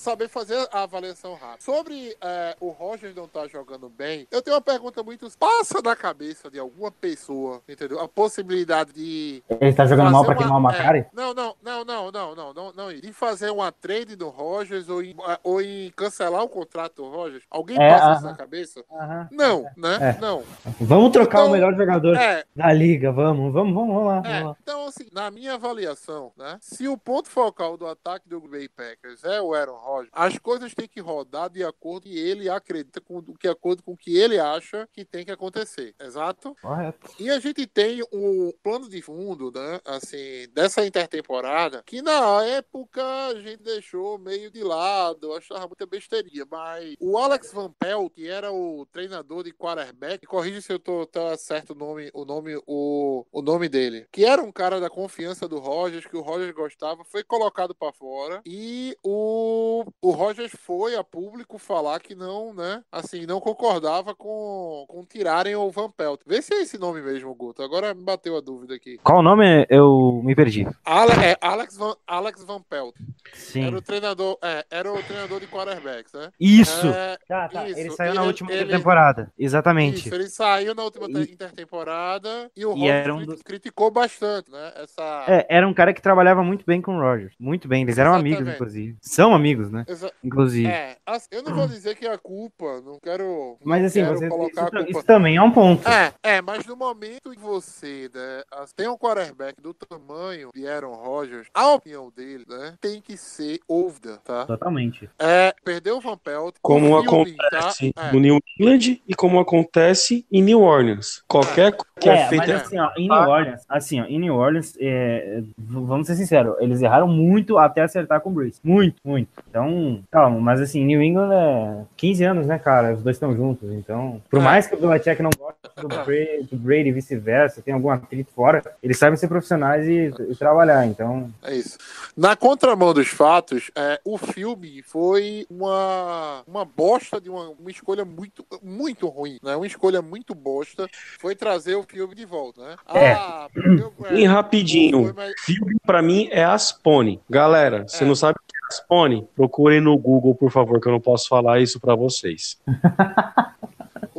Saber fazer a avaliação rápida. Sobre é, o Roger não estar jogando bem, eu tenho uma pergunta muito. Passa na cabeça de alguma pessoa, entendeu? A possibilidade de. Ele tá jogando mal pra queimar uma- Macari? é, não, não, não, não, não, não, não, não. De fazer uma trade do Rogers ou em, ou em cancelar o contrato do Rogers. Alguém É, passa isso na cabeça? Aham. Não, né? É. Não. Vamos trocar Então, o melhor jogador É, da liga, vamos, vamos, vamos, vamos lá. É, Vamos lá. então, assim, na minha avaliação, né? Se o ponto focal do ataque do Green Bay Packers é o Aaron Rodgers, as coisas têm que rodar de acordo o que ele acredita, com, de acordo com o que ele acha que tem que acontecer. Exato? Correto. E a gente tem um plano de fundo, né? Assim, dessa intertemporada, que na época a gente deixou meio de lado, achava muita besteirinha, mas o Alex Van Pelt, que era o treinador de quarterback, corrija se eu tô tá certo o nome, o nome, o, o nome dele, que era um cara da confiança do Rogers, que o Rogers gostava, foi colocado para fora e o, o Rogers foi a público falar que não, né? Assim, não concordava com, com tirarem o Van Pelt. Vê se é esse nome mesmo, Guto. Agora me bateu a dúvida aqui. Qual o nome? Eu me perdi. Ale, é, Alex, Van, Alex Van Pelt. Sim. Era o treinador, é, era o treinador de quarterbacks, né? Isso! É, Tá, tá. isso. Ele saiu E na ele- última ele- temporada. Exatamente. Isso, ele saiu na última E- te- intertemporada e o E Rogers era um criticou bastante, né? Essa. É, era um cara que trabalhava muito bem com o Rogers. Muito bem. Eles eram amigos, Exatamente. inclusive. São amigos, né? essa- Inclusive. é, assim, eu não vou dizer que é a culpa, não quero. Mas assim, quero você, colocar isso, a culpa. isso também é um ponto. É, é, mas no momento que você né, tem um quarterback do tamanho de Aaron Rodgers, a opinião dele, né, tem que ser ouvida, tá? Totalmente. É, perdeu o Van Pelt, Como acontece tá? É, no New England e como acontece em New Orleans. Qualquer coisa que é, É, mas feita assim, ó, em New Orleans, assim, ó, em New Orleans, é, vamos ser sinceros, eles erraram muito até acertar com o Bruce. Muito, muito. Então, calma, mas assim, New England é 15 anos, né, cara? Os dois estão juntos. Então, por É. mais que o Belichick não goste do Brady, do Brady e vice-versa, tem algum atrito fora, eles sabem ser profissionais e, e trabalhar. Então, É isso. Na contramão dos fatos, é, o filme foi uma, uma bosta de uma, uma escolha muito, muito ruim, né? Uma escolha muito bosta. Foi trazer o filme de volta, né? É. Ah, eu- é, Bem rapidinho. mais- Filme pra mim é Aspone. Galera, você É. não sabe o que é Aspone? Procurem no Google, por favor, que eu não posso falar isso pra vocês.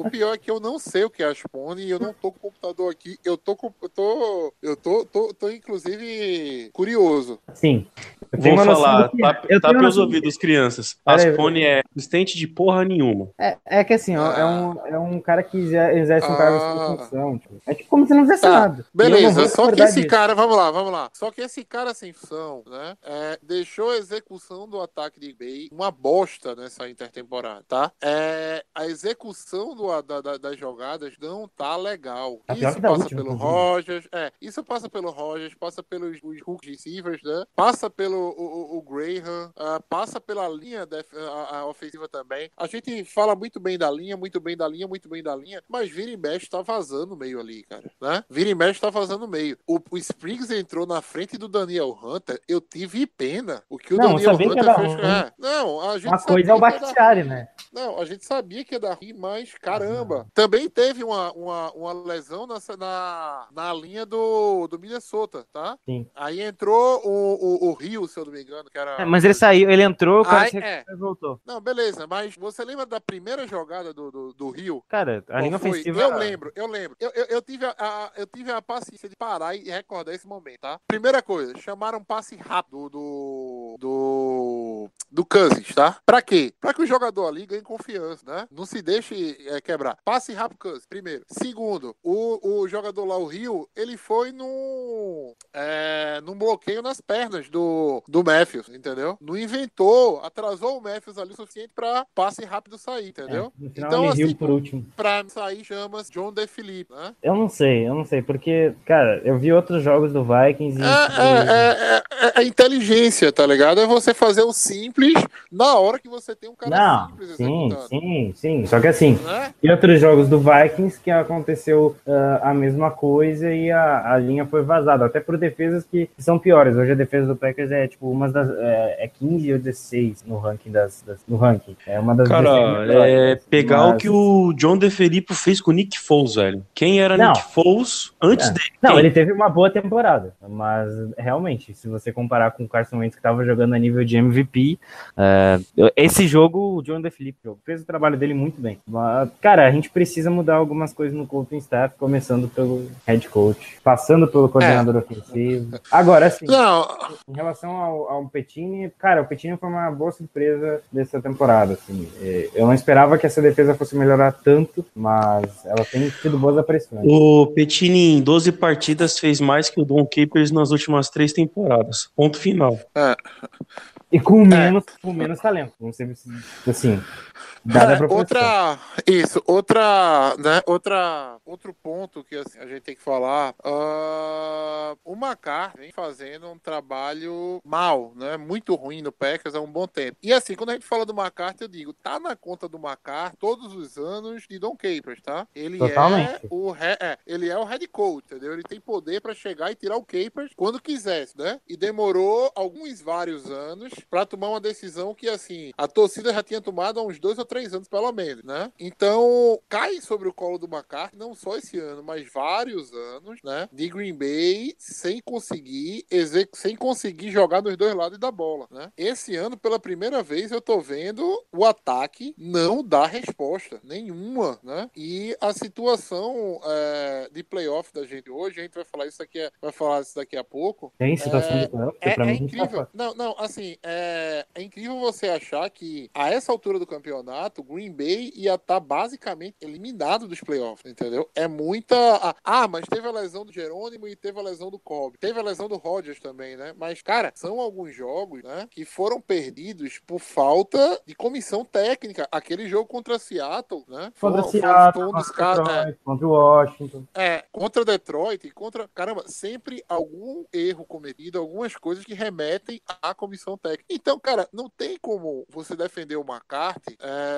O pior é que eu não sei o que é Aspone e eu não tô com o computador aqui. Eu tô com, eu tô, eu tô, tô, tô inclusive curioso. sim. Vou falar, que é. tá, Eu tá pelos do que ouvidos, crianças. Aspone é assistente de porra nenhuma. É, é que assim, ó, é, Ah. um, é um cara que exer- exerce um cargo Ah. de função. Tipo, é tipo como se não fizesse Tá, nada. Beleza, só que esse disso. cara, vamos lá, vamos lá. Só que esse cara sem função, né? é, deixou a execução do ataque de Bay uma bosta nessa intertemporada, tá? É, a execução do, da- da- das jogadas não tá legal. Tá isso passa última, pelo. Rogers, é, isso passa pelo Rogers, passa pelos os hook receivers, né? Passa pelo o, o- Graham, ah, passa pela linha def- a, a ofensiva também. A gente fala muito bem da linha, muito bem da linha, muito bem da linha, mas vira e mexe tá vazando meio ali, cara, né? Vira e mexe tá vazando meio. O, o Spriggs entrou na frente do Daniel Hunter, eu tive pena. O que o Não, Daniel Hunter fez. ruim. É, não, a gente Uma coisa é o Bakhtiari, né? Não, a gente sabia que ia dar ruim, mas caramba. Também teve uma, uma, uma lesão nessa, na, na linha do, do Minnesota, tá? Sim. Aí entrou o, o, o Rio, se eu não me engano, que era. É, mas ele saiu, ele entrou, o cara Ai, se é. voltou. Não, beleza, mas você lembra da primeira jogada do, do, do Rio? Cara, a linha ofensiva. Eu lembro, eu lembro. Eu, eu, eu tive a, a- eu tive a paciência de parar e recordar esse momento, tá? Primeira coisa, chamaram um passe rápido do. do. do Cousins, tá? Pra quê? Pra que o jogador ali ganhe confiança, né? Não se deixe é, quebrar. Passe rápido Cousins, primeiro. Segundo, o, o jogador lá, o Rio, ele foi num, é, num bloqueio nas pernas do, do Matthews, entendeu? Não inventou, atrasou o Matthews ali o suficiente pra passe rápido sair, entendeu? No final Então, assim, por último. Pra sair chamas John DeFilippe, né? Eu não sei, eu não sei, porque, cara, eu vi outros jogos do Vikings e. É, é, é, é, é inteligência, tá ligado? É você fazer o simples na hora que você tem um cara Não, simples sim, executando. sim, sim. Só que assim, Né? E outros jogos do Vikings que aconteceu ah, a mesma coisa e a, a linha foi vazada, até por defesas que são piores. Hoje a defesa do Packers é tipo uma das é, é 15 ou 16 no ranking das, das- no ranking. É uma das 16 Cara, é pegar o mas- que o John DeFelipe fez com o Nick Foles, velho. Quem era Não. Nick Foles antes É. dele? Não, Quem? ele teve uma boa temporada, mas realmente, se você comparar com o Carson Wentz que estava jogando a nível de MVP, é, esse jogo, o John DeFilippe jogou, fez o trabalho dele muito bem. Mas, cara, a gente precisa mudar algumas coisas no coaching staff, começando pelo head coach, passando pelo coordenador ofensivo. Agora, assim, Não, em relação ao, ao Petini, cara, o Petini foi uma boa surpresa dessa temporada, assim. É, Eu não esperava que essa defesa fosse melhorar tanto, mas ela tem tido boas aparições. O Petini, em 12 partidas, fez mais que o Don Capers nas últimas três temporadas. Ponto final. E com menos, com menos talento. Assim. Dada a É, outra, isso, outra, né, outra, outro ponto que assim, a gente tem que falar, ah, o Macar vem fazendo um trabalho mal, né, muito ruim no Packers há um bom tempo. E assim, quando a gente fala do Macar, eu digo, tá na conta do Macar todos os anos de Don Capers, tá? Ele é Totalmente. o he- é, ele é o head coach, entendeu? Ele tem poder pra chegar e tirar o Capers quando quisesse, né? E demorou alguns vários anos pra tomar uma decisão que assim, a torcida já tinha tomado há uns dois ou três anos pelo menos, né? Então, cai sobre o colo do McCarthy não só esse ano, mas vários anos, né? De Green Bay sem conseguir sem conseguir jogar nos dois lados da bola, né? Esse ano, pela primeira vez, eu tô vendo o ataque não dar resposta nenhuma, né? E a situação é, de playoff da gente hoje, a gente vai falar isso aqui, vai falar isso daqui a pouco. Tem situação É, de playoff, É, é tá incrível. Não, não, assim, é, é incrível você achar que a essa altura do campeonato, o Green Bay ia estar basicamente eliminado dos playoffs, entendeu? É muita. ah, mas teve a lesão do Jerônimo e teve a lesão do Cobb. Teve a lesão do Rodgers também, né? Mas, cara, são alguns jogos, né, que foram perdidos por falta de comissão técnica. Aquele jogo contra Seattle, né? Contra foi- Seattle, foi um dos contra casos. é, Detroit, contra o Washington. é, contra Detroit, e contra. Caramba, sempre algum erro cometido, algumas coisas que remetem à comissão técnica. Então, cara, não tem como você defender o McCarthy é,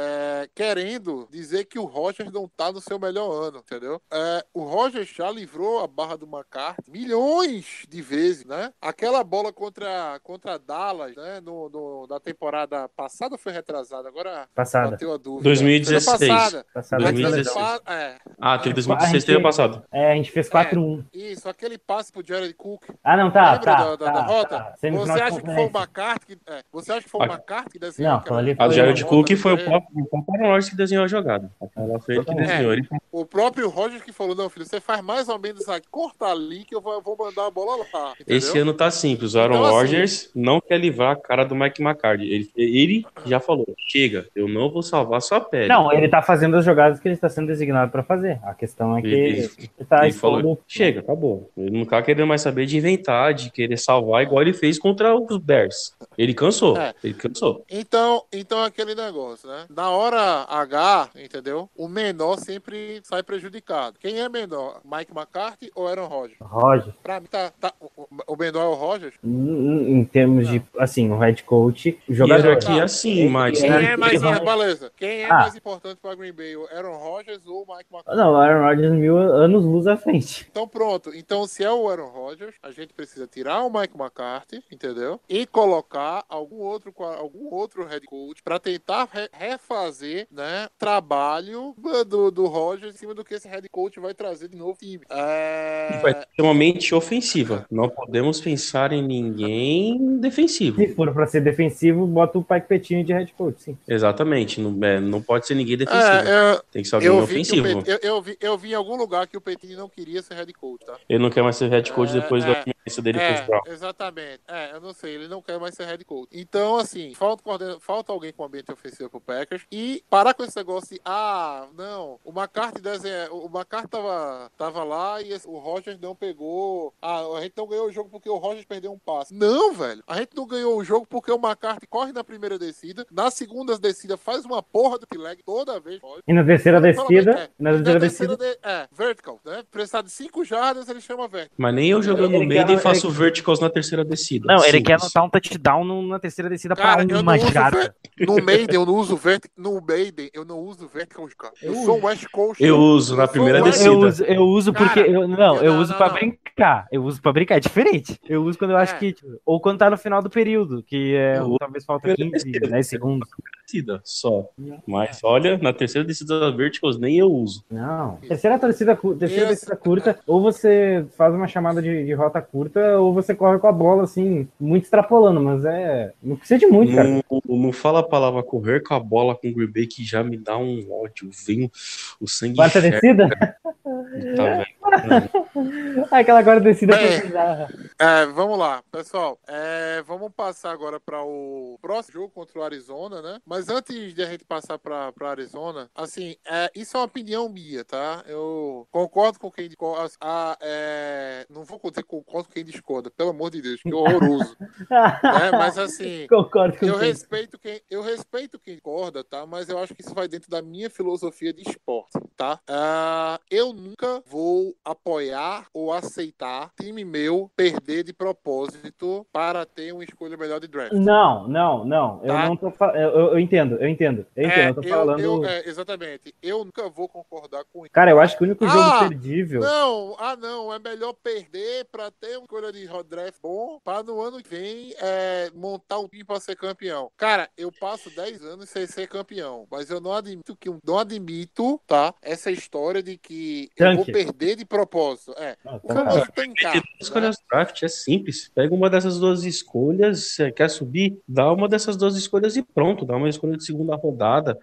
querendo dizer que o Rogers não tá no seu melhor ano, entendeu? É, o Rogers já livrou a barra do McCarthy milhões de vezes, né? Aquela bola contra, contra Dallas, né? No, no- da temporada passada ou foi retrasada? Agora Passada. bateu a dúvida. 2016. Foi na passada. Passada. 2016. Aquele pa- É, Ah, teve A 2016, gente- teve passado. É, a gente fez 4-1. Isso, aquele passe pro Jared Cook. Ah, não, tá, Lembra tá. da, da tá, derrota? tá. Semifinal Você acha que foi o. McCarthy que, é, Você acha que foi o Ah. McCarthy que desenhou Não, ali A foi- do Jared Cook foi o Próprio, o próprio Norris que desenhou a jogada. Foi ele que Exatamente. desenhou. Ele O próprio Rogers que falou, não, filho, você faz mais ou menos aqui, corta ali que eu vou, mandar a bola lá. Entendeu? Esse ano tá simples. O Aaron Então, assim- Rodgers não quer livrar a cara do Mike McCarthy. Ele, ele já falou: chega, eu não vou salvar sua pele. Não, ele tá fazendo as jogadas que ele está sendo designado pra fazer. A questão é que Ele- ele, tá ele falou: chega, acabou. Ele não tá querendo mais saber de inventar, de querer salvar, igual ele fez contra os Bears. Ele cansou. É. Ele cansou. Então, então é aquele negócio, né? Na hora H, entendeu? O menor sempre sai prejudicado. Quem é menor? Mike McCarthy ou Aaron Rodgers? Roger, Pra mim, tá, tá- o, o menor é o Rodgers? em em termos de, assim, o head coach, o jogador. Hierarquia assim, mas. Quem Ele- é mais, ele- beleza. Quem é Ah. mais importante pra Green Bay? O Aaron Rodgers ou o Mike McCarthy? Não, o Aaron Rodgers mil anos luz à frente. Então pronto. Então se é o Aaron Rodgers, a gente precisa tirar o Mike McCarthy, entendeu? E colocar algum outro algum outro head coach para tentar re- refazer, né, trabalho do, do Rodgers em cima do que esse head coach vai trazer de novo time. É... Vai ser extremamente ofensiva. Não podemos pensar em ninguém defensivo. Se for pra ser defensivo, bota o Pike Petini de head coach, sim. Exatamente. Não, é, não pode ser ninguém defensivo. É, eu, Tem que ser alguém eu, ofensivo. Pet- eu, eu vi, eu vi em algum lugar que o Petini não queria ser head coach, tá? Ele não quer mais ser head coach É, depois é. da primeira dele com os É, exatamente. É, eu não sei, ele não quer mais ser head coach. Então, assim, falta, falta alguém com ambiente ofensivo pro Packers e parar com esse negócio de, ah, não, o McCarthy desenha, o McCarthy tava, tava lá e esse- o Rogers não pegou, ah, a gente não ganhou o jogo porque o Rogers perdeu um passe. Não, velho, a gente não ganhou o jogo porque o McCarthy corre na primeira descida, na segunda descida faz uma porra do leg toda vez. E na terceira descida, é. na terceira descida, de- é, vertical, né? Precisar de 5 jardas, ele chama vertical. Mas nem eu jogando no meio e faço ele- verticals na terceira descida. não, ele quer Simples. anotar um touchdown no- na terceira descida Cara, pra eu uma jarda. ver- No Maiden eu não uso vertical. No Maiden eu não uso vertical, cara. Eu, sou um West Coast. Eu uso na sou primeira West- descida. Eu uso, eu uso porque. Cara, eu, não, eu- eu não, uso não, pra não. brincar. Eu uso pra brincar, é diferente. Eu uso quando eu acho É. que. tipo, Ou quando tá no final do período, que é, Eu talvez falta primeira 15, descida. 10 segundos. descida só. Mas olha, na terceira descida da verticals nem eu uso. Não. Terceira torcida, terceira descida curta, ou você faz uma chamada de, de rota curta, ou você corre com a bola, assim, muito extrapolando, mas é. Não precisa de muito, cara. Não, não fala a palavra correr com a bola com o Green Bay que já me dá um ódio. Vem o sangue Quarta descida? tá. Aquela quarta descida Bem, foi bizarra. É, vamos lá, pessoal. É, vamos passar agora para o próximo jogo contra o Arizona, né? Mas antes de a gente passar para Arizona, assim, é, isso é uma opinião minha, tá? Eu concordo com quem discorda. Ah, é, não vou dizer que concordo com quem discorda, pelo amor de Deus, que horroroso. né? Mas assim. Concordo com Eu você. respeito quem eu respeito quem concorda, tá? Mas eu acho que isso vai dentro da minha filosofia de esporte, tá? Ah, eu nunca vou apoiar ou aceitar time meu perder de propósito para ter uma escolha melhor de draft. Não, não, não. Eu Tá. não tô falando. Eu, eu- eu entendo, eu entendo. Eu entendo, É, eu tô falando. eu- é, exatamente. Eu nunca vou concordar com isso. Cara, eu acho que o único jogo Ah, perdível. Não, ah não, é melhor perder para ter uma escolha de draft bom para no ano que vem é, montar um time para ser campeão. Cara, eu passo 10 anos sem ser campeão, mas eu não admito que não admito, tá? Essa história de que eu vou Tanque. perder de propósito. É, Ah, o tá. famoso tancar. Escolha né? draft é simples. Pega uma dessas duas escolhas, você quer subir, dá uma dessas duas escolhas e pronto. Dá uma escolha de segunda rodada.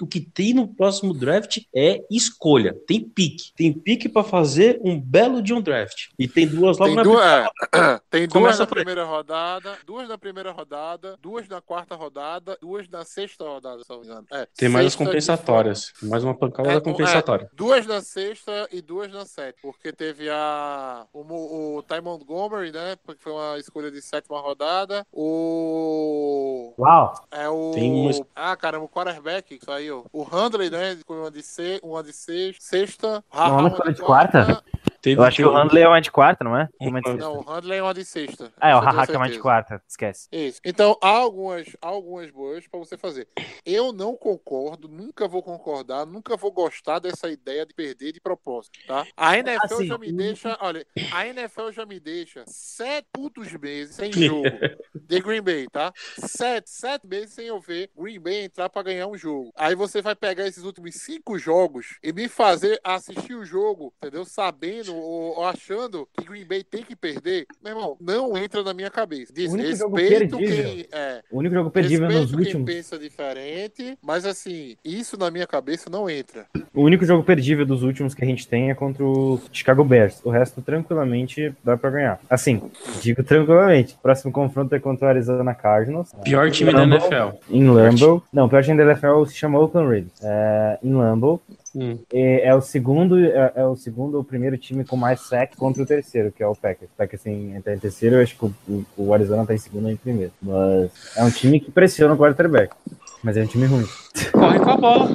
O que tem no próximo draft é escolha. Tem pique. Tem pique pra fazer um belo de um draft. E tem duas logo Tem na duas, é, tem duas na primeira rodada, duas na primeira rodada, duas na quarta rodada, duas na sexta rodada, se não me engano. É, Tem mais as sexta de compensatórias. Mais uma pancada É, da compensatória. Duas na sexta e duas na sétima. Porque teve a. O, o Ty Montgomery, né? Porque foi uma escolha de sétima rodada. O. Uau! É o. Tem uma- Ah, caramba, o quarterback que saiu. O Handley, né? Com uma de, se... uma de sex- sexta. Não, uma de quarta? Teve Eu acho que o Handley é uma de quarta, não é? Um- Uma de sexta. Não, o Handley é uma de sexta. Ah, é, o Isso eu tenho Haha que é uma de quarta. Esquece. Isso. Então, há algumas, há algumas boas para você fazer. Eu não concordo, nunca vou concordar, nunca vou gostar dessa ideia de perder de propósito, tá? A NFL Assim, já me deixa, olha, a NFL já me deixa sete putos meses sem jogo de Green Bay, tá? Sete, sete meses sem eu ver Green Bay entrar para ganhar um jogo. Aí você vai pegar esses últimos cinco jogos e me fazer assistir o jogo, entendeu? Sabendo ou achando que Green Bay tem que perder, meu irmão, não entra na minha cabeça. Diz, O único jogo perdível. quem é. O único jogo perdível nos quem últimos. pensa diferente, mas assim, isso na minha cabeça não entra. O único jogo perdível dos últimos que a gente tem é contra o Chicago Bears. O resto, tranquilamente, dá pra ganhar. Assim, digo tranquilamente. Próximo confronto é contra o Arizona Cardinals. Pior time da Lambeau. NFL. Em Lambeau. Não, o pior time da NFL se chama Oakland Raiders. É, em Lambeau. Hum. É, é o segundo, é, é o segundo ou primeiro time com mais sack contra o terceiro, que é o Packers. O Packers tem, tá em terceiro, eu acho que o, o- Arizona tá em segundo ou em primeiro. Mas é um time que pressiona o quarterback. Mas é um time ruim. Corre com a bola.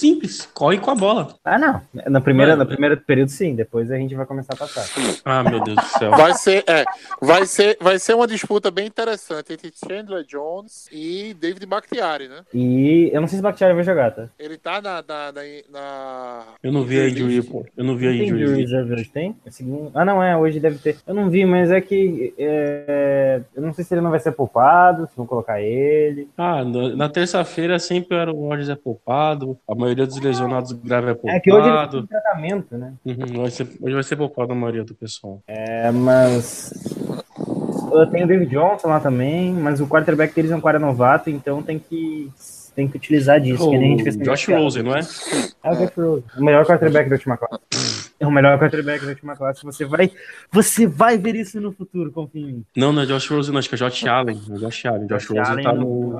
Simples. Corre com a bola. Ah, não. Na primeira, Mano, no primeiro período, sim. Depois a gente vai começar a passar. Ah, meu Deus do céu. Vai ser, é, vai ser, vai ser uma disputa bem interessante entre Chandler Jones e David Bakhtiari, né? E eu não sei se Bakhtiari vai jogar, tá? Ele tá na, na, na, na- Eu não vi a injury report. Eu não vi a Não tem injury reserve hoje, tem? É segundo... Ah, não, é, hoje deve ter. Eu não vi, mas é que é, eu não sei se ele não vai ser poupado, se vão colocar ele. Ah, na, na terça-feira sempre era o Rodgers é poupado. A maioria dos lesionados graves é poupado. É que hoje ele tá tratamento, né? Uhum, vai ser- hoje vai ser poupado a maioria do pessoal. É, mas. Eu tenho o David Johnson lá também, mas o quarterback deles é um cara novato, então tem que. Tem que utilizar disso, que nem a gente fez O Josh. Rosen, não é? É o Josh Rosen. O melhor quarterback da última classe. É o melhor quarterback da última classe. Você vai, você vai ver isso no futuro, confia em mim. Não, não é Josh Rosen, não. Acho que é Josh Allen. É Josh Allen. Josh, Rosen Allen tá no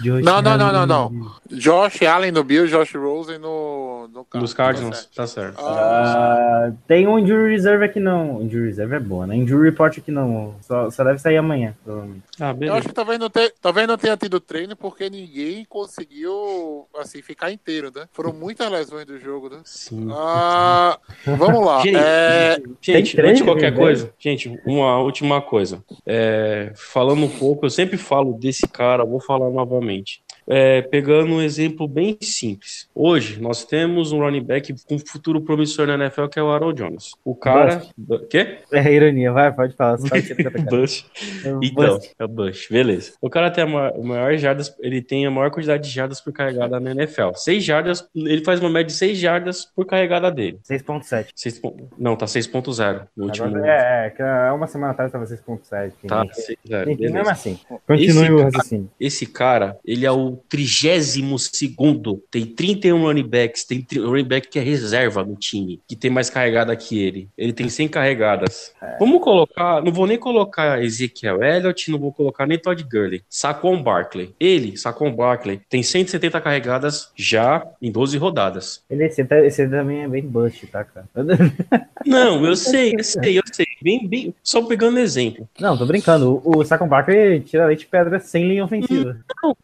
Josh Não, não, não, não, não. Josh Allen no Bill, Josh Rosen no, no Dos Tá Cardinals. certo. Tá certo. Ah, Ah, tem um injury reserve aqui não. Injury reserve é boa, né? Injury report aqui não. Só, só deve sair amanhã, provavelmente. Ah, eu beleza. acho que talvez não, tenha, talvez não tenha tido treino porque ninguém conseguiu assim, ficar inteiro, né? Foram muitas lesões do jogo, né? Sim. Ah, vamos lá. Gente, É, Gente, antes de qualquer coisa, gente, uma última coisa. É, falando um pouco, eu sempre falo desse cara, vou falar novamente. É, pegando um exemplo bem simples. Hoje, nós temos um running back com futuro promissor na NFL, que é o Aaron Jones. O cara. Quê? É ironia, vai, pode falar. Cara. Bush. É Então, bust. é o Bush, beleza. O cara tem a maior, jardas, ele tem a maior quantidade de jardas por carregada na NFL. 6 jardas, ele faz uma média de 6 jardas por carregada dele. 6.7. 6 pon- não, tá 6.0. No último. É, é, há uma semana atrás tava 6.7. Tá, Enfim, 6.0. Enfim, beleza. mesmo assim. Continue Esse o cara- raciocínio. Esse cara, ele é o 32 tem 31 running backs, tem running back que é reserva no time, que tem mais carregada que ele. Ele tem 100 carregadas. Vamos colocar, não vou nem colocar Ezekiel Elliott, não vou colocar nem Todd Gurley. Saquon Barkley. Ele, Saquon Barkley, tem 170 carregadas já em 12 rodadas. Ele, esse, tá- esse também é bem bust, tá, cara? Não, eu sei, eu sei, eu sei. Bem, bem, só pegando exemplo. Não, tô brincando. O, o Saquon Barkley tira leite de pedra sem linha ofensiva. Não,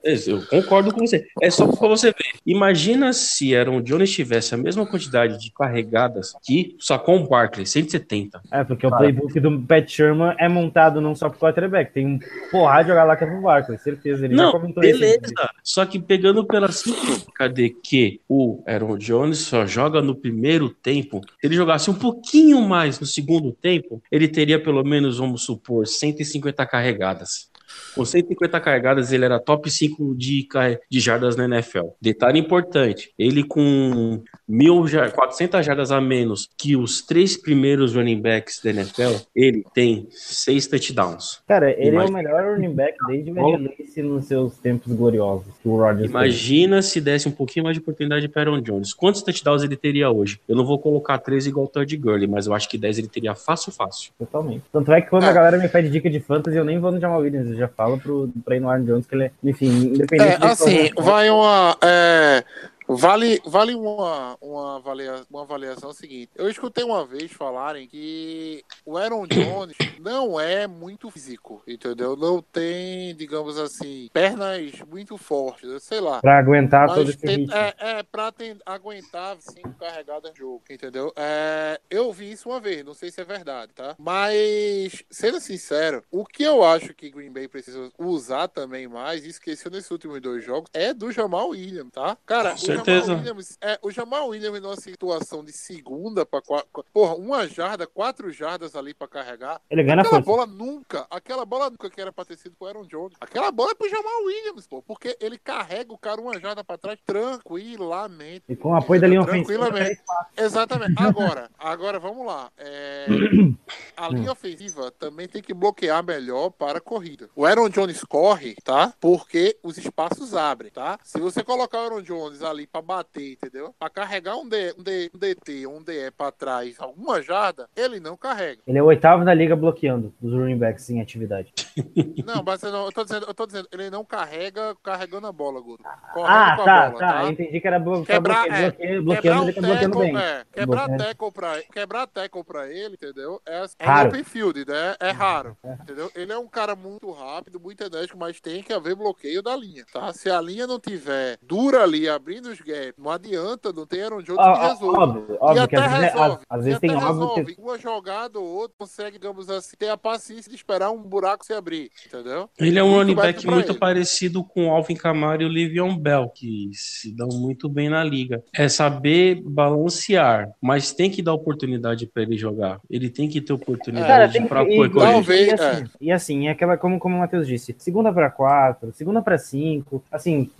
eu concordo com você. É só pra você ver. Imagina se Aaron Jones tivesse a mesma quantidade de carregadas que o Saquon Barkley, 170. É, porque o playbook do Pat Sherman é montado não só pro quarterback. Tem um porrada de jogar lá que é pro Barkley, certeza. Ele já Não, comentou isso. beleza. Só que pegando pela simples de que o Aaron Jones só joga no primeiro tempo, se ele jogasse um pouquinho mais no segundo tempo, ele teria pelo menos, vamos supor, 150 carregadas. Com 150 carregadas, ele era top 5 de, de jardas na NFL. Detalhe importante: ele com mil, jar- 400 jardas a menos que os três primeiros running backs da NFL, ele tem seis touchdowns. Cara, ele é Imagina- o melhor running back desde Lace nos seus tempos gloriosos. O Rodgers. Imagina se desse um pouquinho mais de oportunidade para Aaron Jones. Quantos touchdowns ele teria hoje? Eu não vou colocar 13 igual o Todd Gurley, mas eu acho que 10 ele teria fácil, fácil. Totalmente. Tanto é que quando É. a galera me pede dica de fantasy, eu nem vou no Jamal Williams, eu já pro, pra ir no Aaron Jones, que ele é, enfim, independente É, assim, qual- vai uma. é, vale vale uma, uma, avalia, uma avaliação seguinte. Eu escutei uma vez falarem que o Aaron Jones não é muito físico, entendeu? Não tem, digamos assim, pernas muito fortes, sei lá. Pra aguentar todo esse tem- ritmo. é, é pra aguentar cinco carregadas de jogo, entendeu? É, eu vi isso uma vez, não sei se é verdade, tá? Mas, sendo sincero, o que eu acho que Green Bay precisa usar também mais, e esqueceu nesses últimos dois jogos, é do Jamal Williams, tá? Cara, certeza. Jamal Williams, é, o Jamal Williams numa situação de segunda pra quatro, porra, uma jarda, quatro jardas ali pra carregar, Ele ganha Aquela força. bola nunca, aquela bola nunca que era pra ter sido pro Aaron Jones. Aquela bola é pro Jamal Williams, pô, porque ele carrega o cara uma jarda pra trás tranquilamente. E com o apoio da linha Tranquilamente. ofensiva. Exatamente. Agora, agora vamos lá. É, a linha ofensiva também tem que bloquear melhor para a corrida. O Aaron Jones corre, tá? Porque os espaços abrem, tá? Se você colocar o Aaron Jones ali pra bater, entendeu? Pra carregar um, D, um, D, um DT, um DE pra trás, alguma jarda, ele não carrega. Ele é o oitavo da liga bloqueando os running backs em atividade. Não, mas eu, não, eu, tô dizendo, eu tô dizendo, ele não carrega carregando a bola, Guto. Correndo Ah, tá, bola, tá. Eu entendi que era blo Quebrar, bloqueio, é, bloqueando, ele tá bloqueando bem. é, quebrar tackle pra, quebrar tackle pra ele, entendeu? É, é open field, né? É raro, entendeu? Ele é um cara muito rápido, muito enérgico, mas tem que haver bloqueio da linha, tá? Se a linha não tiver dura ali, abrindo os gaps, não adianta, não tem Aaron Jones Ó, que ó, resolva. Óbvio, e óbvio que até às vezes, resolve. às, às e vezes tem resolve. que. Uma jogada ou outra consegue, digamos assim, ter a paciência de esperar um buraco se abrir, entendeu? Ele é um running back muito ele. parecido com o Alvin Kamara e o Livion Bell, que se dão muito bem na liga. É saber balancear, mas tem que dar oportunidade para ele jogar. Ele tem que ter oportunidade pra e, corrigir. Talvez, e assim, e assim, é aquela, como, como o Matheus disse, segunda pra quatro, segunda pra cinco, assim,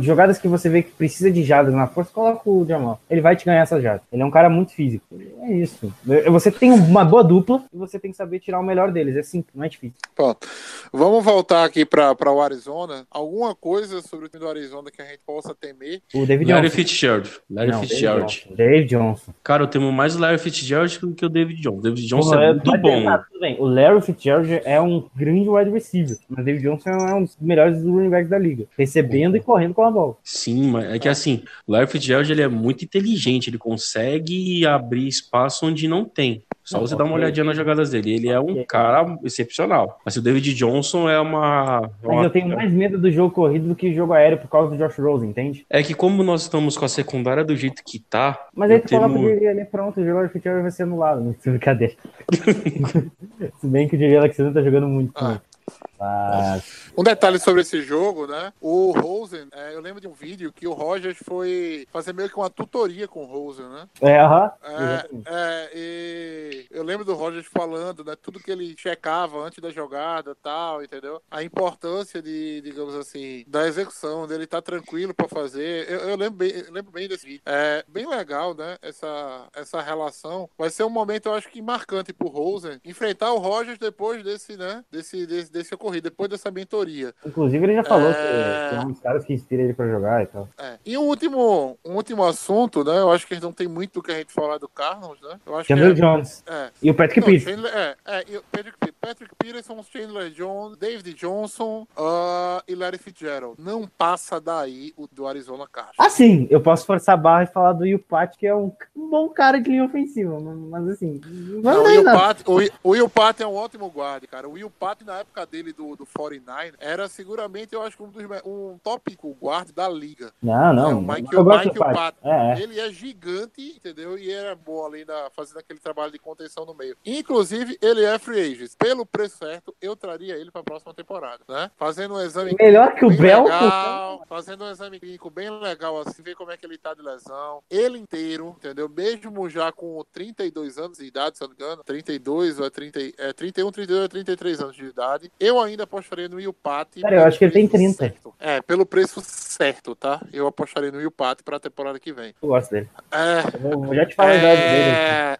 jogadas que você vê que precisa de jadas na força, coloca o Jamal. Ele vai te ganhar essa jada. Ele é um cara muito físico. É isso. Você tem uma boa dupla e você tem que saber tirar o melhor deles. É simples, não é difícil. Pronto. Vamos voltar aqui para o Arizona. Alguma coisa sobre o time do Arizona que a gente possa temer? O David Larry Johnson. Fitzgerald. Larry Não, David Fitzgerald. Johnson. David Johnson. Cara, eu temo mais o Larry Fitzgerald do que o David Johnson. O David Johnson Porra, é é- muito bom. bem. O Larry Fitzgerald é um grande wide receiver, mas o David Johnson é um dos melhores running backs da liga, recebendo e correndo com a bola. Sim, mas é que assim, o Larry Fitzgerald ele é muito inteligente, ele consegue abrir espaço onde não tem. Só você dar uma olhadinha nas jogadas dele. Ele é um cara excepcional. Mas o David Johnson é uma. é Mas uma- eu tenho mais medo do jogo corrido do que o jogo aéreo por causa do Josh Rosen, entende? É que como nós estamos com a secundária do jeito que tá. Mas aí tu coloca o temo- Jerry ali, pronto, o Larry Fitzgerald vai ser anulado. Não é brincadeira. Se bem que o Jerry Alexander tá jogando muito Ah. Mas... Um detalhe sobre esse jogo, né? O Rosen, é, eu lembro de um vídeo que o Rogers foi fazer meio que uma tutoria com o Rosen, né? É, aham. É, exatamente. é, e eu lembro do Rogers falando, né? Tudo que ele checava antes da jogada tal, entendeu? A importância de, digamos assim, da execução, dele estar tranquilo pra fazer. Eu, eu lembro, bem, eu lembro bem desse vídeo. É bem legal, né? Essa, essa relação. Vai ser um momento, eu acho que marcante pro Rosen enfrentar o Rogers depois desse, né? Desse, desse, desse ocorrido, depois dessa mentoria. Inclusive, ele já falou É. que, que é um dos caras que inspira ele pra jogar e tal. É. E um último, um último assunto, né? Eu acho que não tem muito do que a gente falar do Carlos, né? Eu acho Chandler que é, Jones. é, E o Patrick Não, Pierce. Chandler- é, é, e o Patrick, Patrick Peterson, Chandler Jones, David Johnson ah, e Larry Fitzgerald. Não passa daí o do Arizona Cardinals. Assim, eu posso forçar a barra e falar do Yupat, que é um, bom cara de linha ofensiva, mas, assim, não Não, o, vai Will nada. Pat, o, Pat é um ótimo guarda, cara. O Will Pat, na época dele do, do 49, era seguramente, eu acho um, dos, um tópico guarda da liga. Não, É, não. eu o Mike do Pat. É, é. Ele é gigante, entendeu? E era bom ali na, fazendo aquele trabalho de contenção no meio. Inclusive, ele é free agent. Pelo preço certo, eu traria ele para a próxima temporada, né? Fazendo um exame Melhor que o Bel. legal, fazendo um exame clínico bem legal assim, ver como é que ele tá de lesão. Ele inteiro, entendeu? Mesmo já com 32 anos de idade, se eu não me engano, 32 ou é 30, é 31, 32 ou 33 anos de idade. Eu ainda apostaria no Pat. Cara, eu acho que ele tem preço 30. certo. É, pelo preço certo, tá? Eu apostaria no Will Pat para a temporada que vem. Eu gosto dele. É, Eu vou- já te falo a idade dele. é...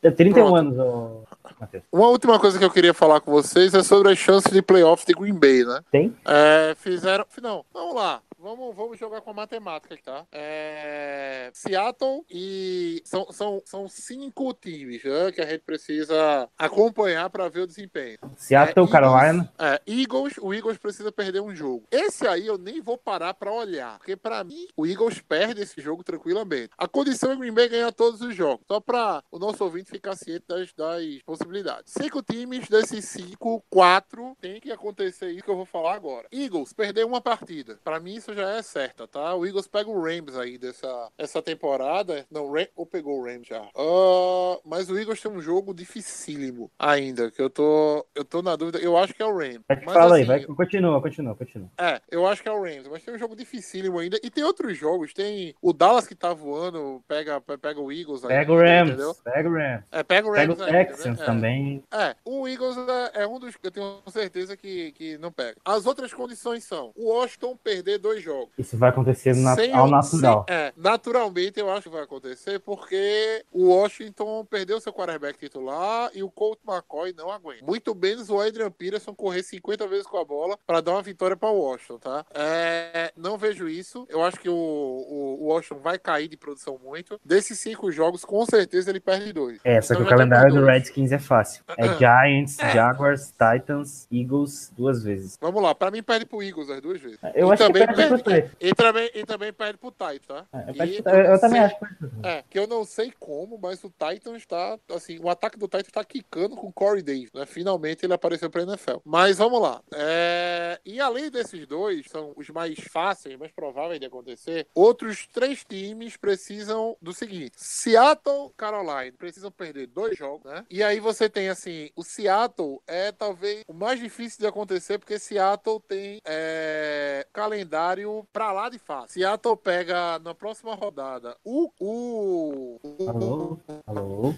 É 31 Pronto. anos, ô, Matheus. Uma última coisa que eu queria falar com vocês é sobre as chances de playoffs de Green Bay, né? Tem? É, fizeram. Não, vamos lá. Vamos, vamos jogar com a matemática aqui, tá? É, Seattle e. São, são, são cinco times né, que a gente precisa acompanhar para ver o desempenho. Seattle, É, Carolina. Eagles, é, Eagles, o Eagles precisa perder um jogo. Esse aí eu nem vou parar pra olhar, porque pra mim o Eagles perde esse jogo tranquilamente. A condição é o Green Bay ganhar todos os jogos, só pra o nosso ouvinte ficar ciente das, das possibilidades. Cinco times desses cinco, quatro tem que acontecer isso que eu vou falar agora. Eagles perder uma partida, pra mim isso já é certa, tá? O Eagles pega o Rams aí dessa essa temporada, não, Ram, ou pegou o Rams já. Ah, mas o Eagles tem um jogo dificílimo ainda, que eu tô eu tô na dúvida. Eu acho que é o Rams. Mas, fala aí, assim, vai, continua, continua, continua. é, eu acho que é o Rams, mas tem um jogo dificílimo ainda. E tem outros jogos, tem o Dallas que tá voando, pega, pega o Eagles aí. Pega o Rams, Entendeu? pega o Rams. É, pega o Pega o Rams ainda, Texans né? Também. É, o Eagles é, é um dos que eu tenho certeza que, que não pega. As outras condições são o Washington perder dois jogos. Isso vai acontecer na- Sem ao natural. sem- é, naturalmente eu acho que vai acontecer porque o Washington perdeu seu quarterback titular e o Colt McCoy não aguenta. Muito menos o Adrian Peterson correr 50 vezes com a bola para dar uma vitória para o Washington, tá? É, não vejo isso. Eu acho que o, o, o Washington vai cair de produção muito. Desses cinco jogos, com certeza ele perde dois. É, só que Então o calendário do dois. Redskins é fácil. É Giants, Jaguars, Titans, Eagles, duas vezes. Vamos lá, para mim perde pro Eagles as duas vezes. Eu e acho que também perde pro Titans. e, também, e também perde pro Titans, tá? É, E eu eu, também acho. É, que eu não sei como, mas o Titans tá, assim, o ataque do Titans tá quicando com o Corey Davis, né? Finalmente ele apareceu pra NFL. Mas vamos lá. É, E além desses dois, são os mais fáceis, mais prováveis de acontecer, outros três times precisam do seguinte: Seattle, Carolina, precisam perder dois jogos, né? E aí você tem, assim, o Seattle é talvez o mais difícil de acontecer, porque Seattle tem é, calendário pra lá de fácil. Seattle pega na próxima rodada o. o, o Alô? Alô?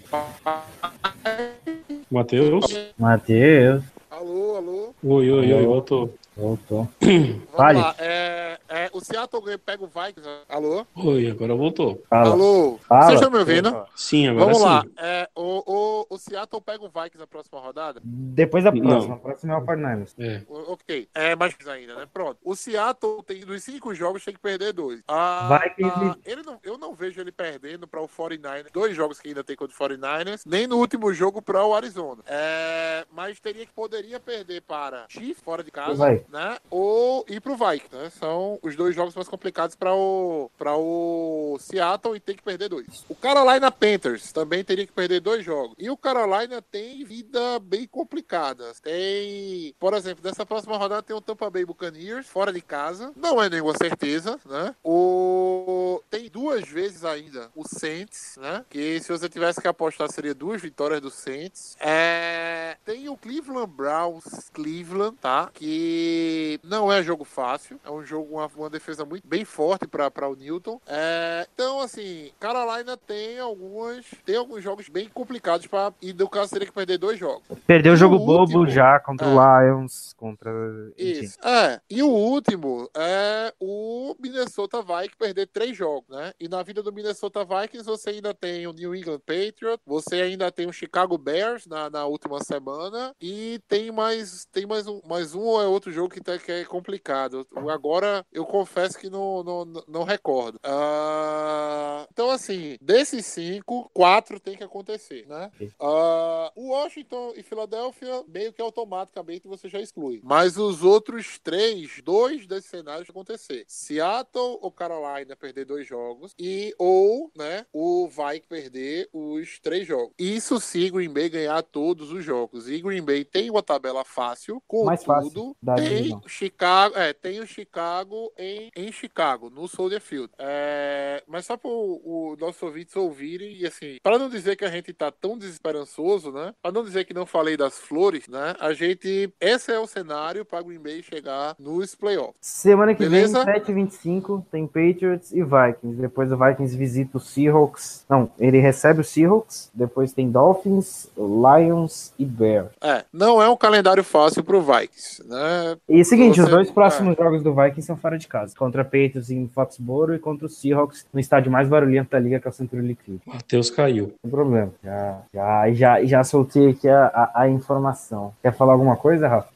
Matheus? Matheus, Alô, alô. Oi, oi, oi, voltou. Voltou. Lá. É, é, o Seattle pega o Vikings. Alô? Oi, agora voltou. Fala. Alô? Fala. Vocês estão me ouvindo? Sim, agora Vamos sim. lá. É, o, o, o Seattle pega o Vikings na próxima rodada? Depois da Não. próxima. A próxima é o 49ers. É. Ok. É mais ainda, né? Pronto. O Seattle tem dos cinco jogos tem que perder dois. Ah, Vikings ah, ele não, vejo ele perdendo para o 49ers. Dois jogos que ainda tem contra o 49ers, nem no último jogo para o Arizona. É, mas teria que poderia perder para Chiefs fora de casa, Vai. né? Ou ir pro Vikings, né? São os dois jogos mais complicados para o para o Seattle e tem que perder dois. O Carolina Panthers também teria que perder dois jogos. E o Carolina tem vida bem complicada. Tem, por exemplo, dessa próxima rodada tem o Tampa Bay Buccaneers fora de casa. Não é nenhuma certeza, né? O tem duas vezes ainda o Saints, né? Que se você tivesse que apostar seria duas vitórias do Saints. É... Tem o Cleveland Browns, Cleveland, tá? Que não é jogo fácil. É um jogo uma, uma defesa muito bem forte para o Newton. É... Então assim, Carolina tem algumas tem alguns jogos bem complicados para e no caso teria que perder dois jogos. Perdeu o jogo o bobo último? já contra o Lions, contra. enfim. Isso. É. E o último é o Minnesota Vikings perder três jogos, né? E na vida do Minnesota Vikings você ainda tem o New England Patriots, você ainda tem o Chicago Bears na, na última semana e tem mais tem mais um mais um ou é outro jogo que, tá, que é complicado. Agora eu confesso que não, não, não recordo. Ah, então assim, desses cinco, quatro tem que acontecer, né? O Washington e Filadélfia, meio que automaticamente você já exclui. Mas os outros três, dois desses cenários acontecer. Seattle ou Carolina perder dois jogos e ou, né, o Vikings perder os três jogos. Isso se Green Bay ganhar todos os jogos. E Green Bay tem uma tabela fácil, Mais fácil contudo, da tem divisão. Chicago, é, tem o Chicago em, em Chicago, no Soldier Field. É, mas só para o nossos ouvintes ouvirem, e assim, para não dizer que a gente tá tão desesperançoso, né? Para não dizer que não falei das flores, né? A gente. Esse é o cenário para Green Bay chegar nos playoffs. Semana que Beleza? vem, 7h25, tem Patriots e Vikings. Depois o Vikings visita o Seahawks. Não, ele recebe o Seahawks. Depois tem Dolphins, Lions e Bears. É, não é um calendário fácil pro Vikings, né? E seguinte, Você- os dois próximos jogos do Vikings são fora de casa. Contra Patriots em Foxborough e contra o Seahawks no estádio mais barulhento da liga, que é o Century Liquid. Matheus caiu. Sem problema. Já, já, já, já soltei aqui a, a, a informação. Quer falar alguma coisa, Rafa?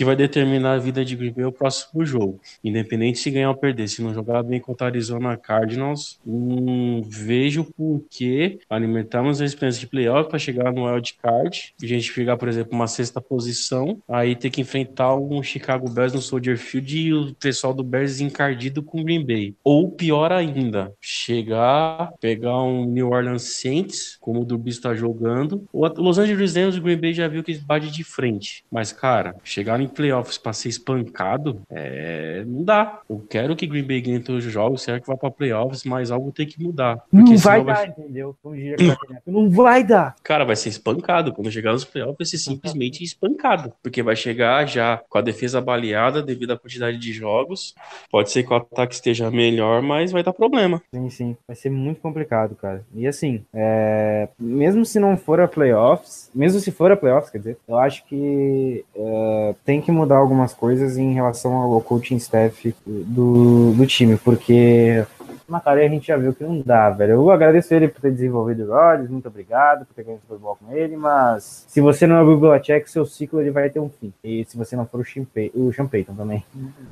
Que vai determinar a vida de Green Bay o próximo jogo. Independente se ganhar ou perder. Se não jogar bem contra a Arizona Cardinals, não vejo por que alimentarmos a esperança de playoff para chegar no wild card. A gente pegar, por exemplo, uma sexta posição, aí ter que enfrentar um Chicago Bears no Soldier Field e o pessoal do Bears encardido com Green Bay. Ou pior ainda, chegar, pegar um New Orleans Saints, como o Durbis está jogando. Los Angeles Rams o Green Bay já viu que batem de frente. Mas, cara, chegar em playoffs para ser espancado, é... não dá. Eu quero que Green Bay ganhe todos os jogos, quero que vá para playoffs, mas algo tem que mudar. Não vai dar, entendeu? Crack Neto, Não vai dar. Cara, vai ser espancado. Quando chegar nos playoffs, vai ser simplesmente espancado. Porque vai chegar já com a defesa baleada devido à quantidade de jogos. Pode ser que o ataque esteja melhor, mas vai dar problema. Sim, sim. Vai ser muito complicado, cara. E assim, é, mesmo se não for a playoffs, mesmo se for a playoffs, quer dizer, eu acho que é, tem que mudar algumas coisas em relação ao coaching staff do, do time, porque Macari a gente já viu que não dá, velho. Eu agradeço ele por ter desenvolvido o Rodgers, muito obrigado por ter ganho o Super Bowl com ele, mas se você não é o Belichick, seu ciclo ele vai ter um fim. E se você não for o o Payton também.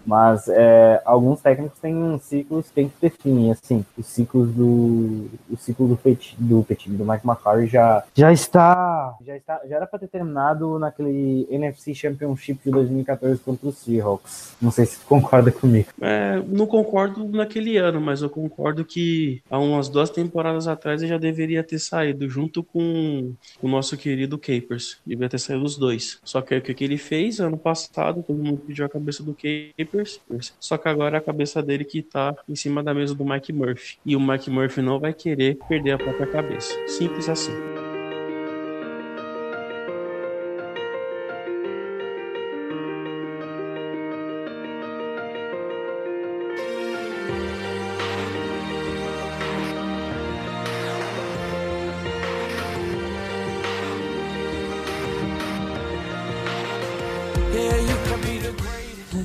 Mas é, alguns técnicos têm ciclos que tem que ter fim, e, assim, os ciclos do o ciclo do Petit, do Petit, do Mike McCarthy já já está já está já era para ter terminado naquele NFC Championship de 2014 contra os Seahawks. Não sei se tu concorda comigo. É, não concordo naquele ano, mas eu concordo que há umas duas temporadas atrás ele já deveria ter saído junto com o nosso querido Capers. Devia ter saído os dois. Só que o que ele fez ano passado, todo mundo pediu a cabeça do Capers. Só que agora é a cabeça dele que tá em cima da mesa do Mike Murphy. E o Mike Murphy não vai querer perder a própria cabeça. Simples assim.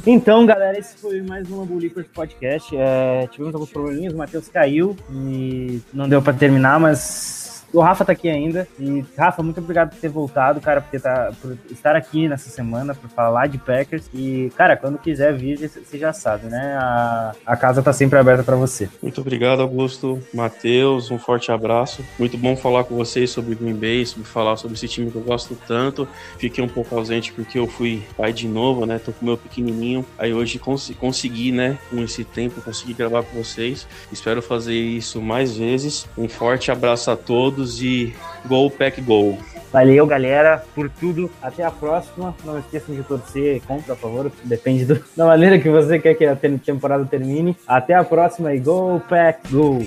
Então, galera, esse foi mais um Lambu Leapers Podcast. É, tivemos alguns probleminhas, o Matheus caiu e não deu pra terminar, mas o Rafa tá aqui ainda. E, Rafa, muito obrigado por ter voltado, cara, por, tá, por estar aqui nessa semana, por falar de Packers. E, cara, quando quiser vir, você já sabe, né? A, a casa tá sempre aberta para você. Muito obrigado, Augusto, Matheus, um forte abraço. Muito bom falar com vocês sobre Green Bay, sobre falar sobre esse time que eu gosto tanto. Fiquei um pouco ausente porque eu fui pai de novo, né? Tô com meu pequenininho. Aí hoje cons consegui, né, com esse tempo, consegui gravar com vocês. Espero fazer isso mais vezes. Um forte abraço a todos e Go Pack Go. Valeu, galera, por tudo. Até a próxima. Não esqueçam de torcer contra, por favor. Depende do, da maneira que você quer que a temporada termine. Até a próxima e Go Pack Go!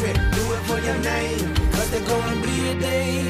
Do it for your name, cause there's gonna be a day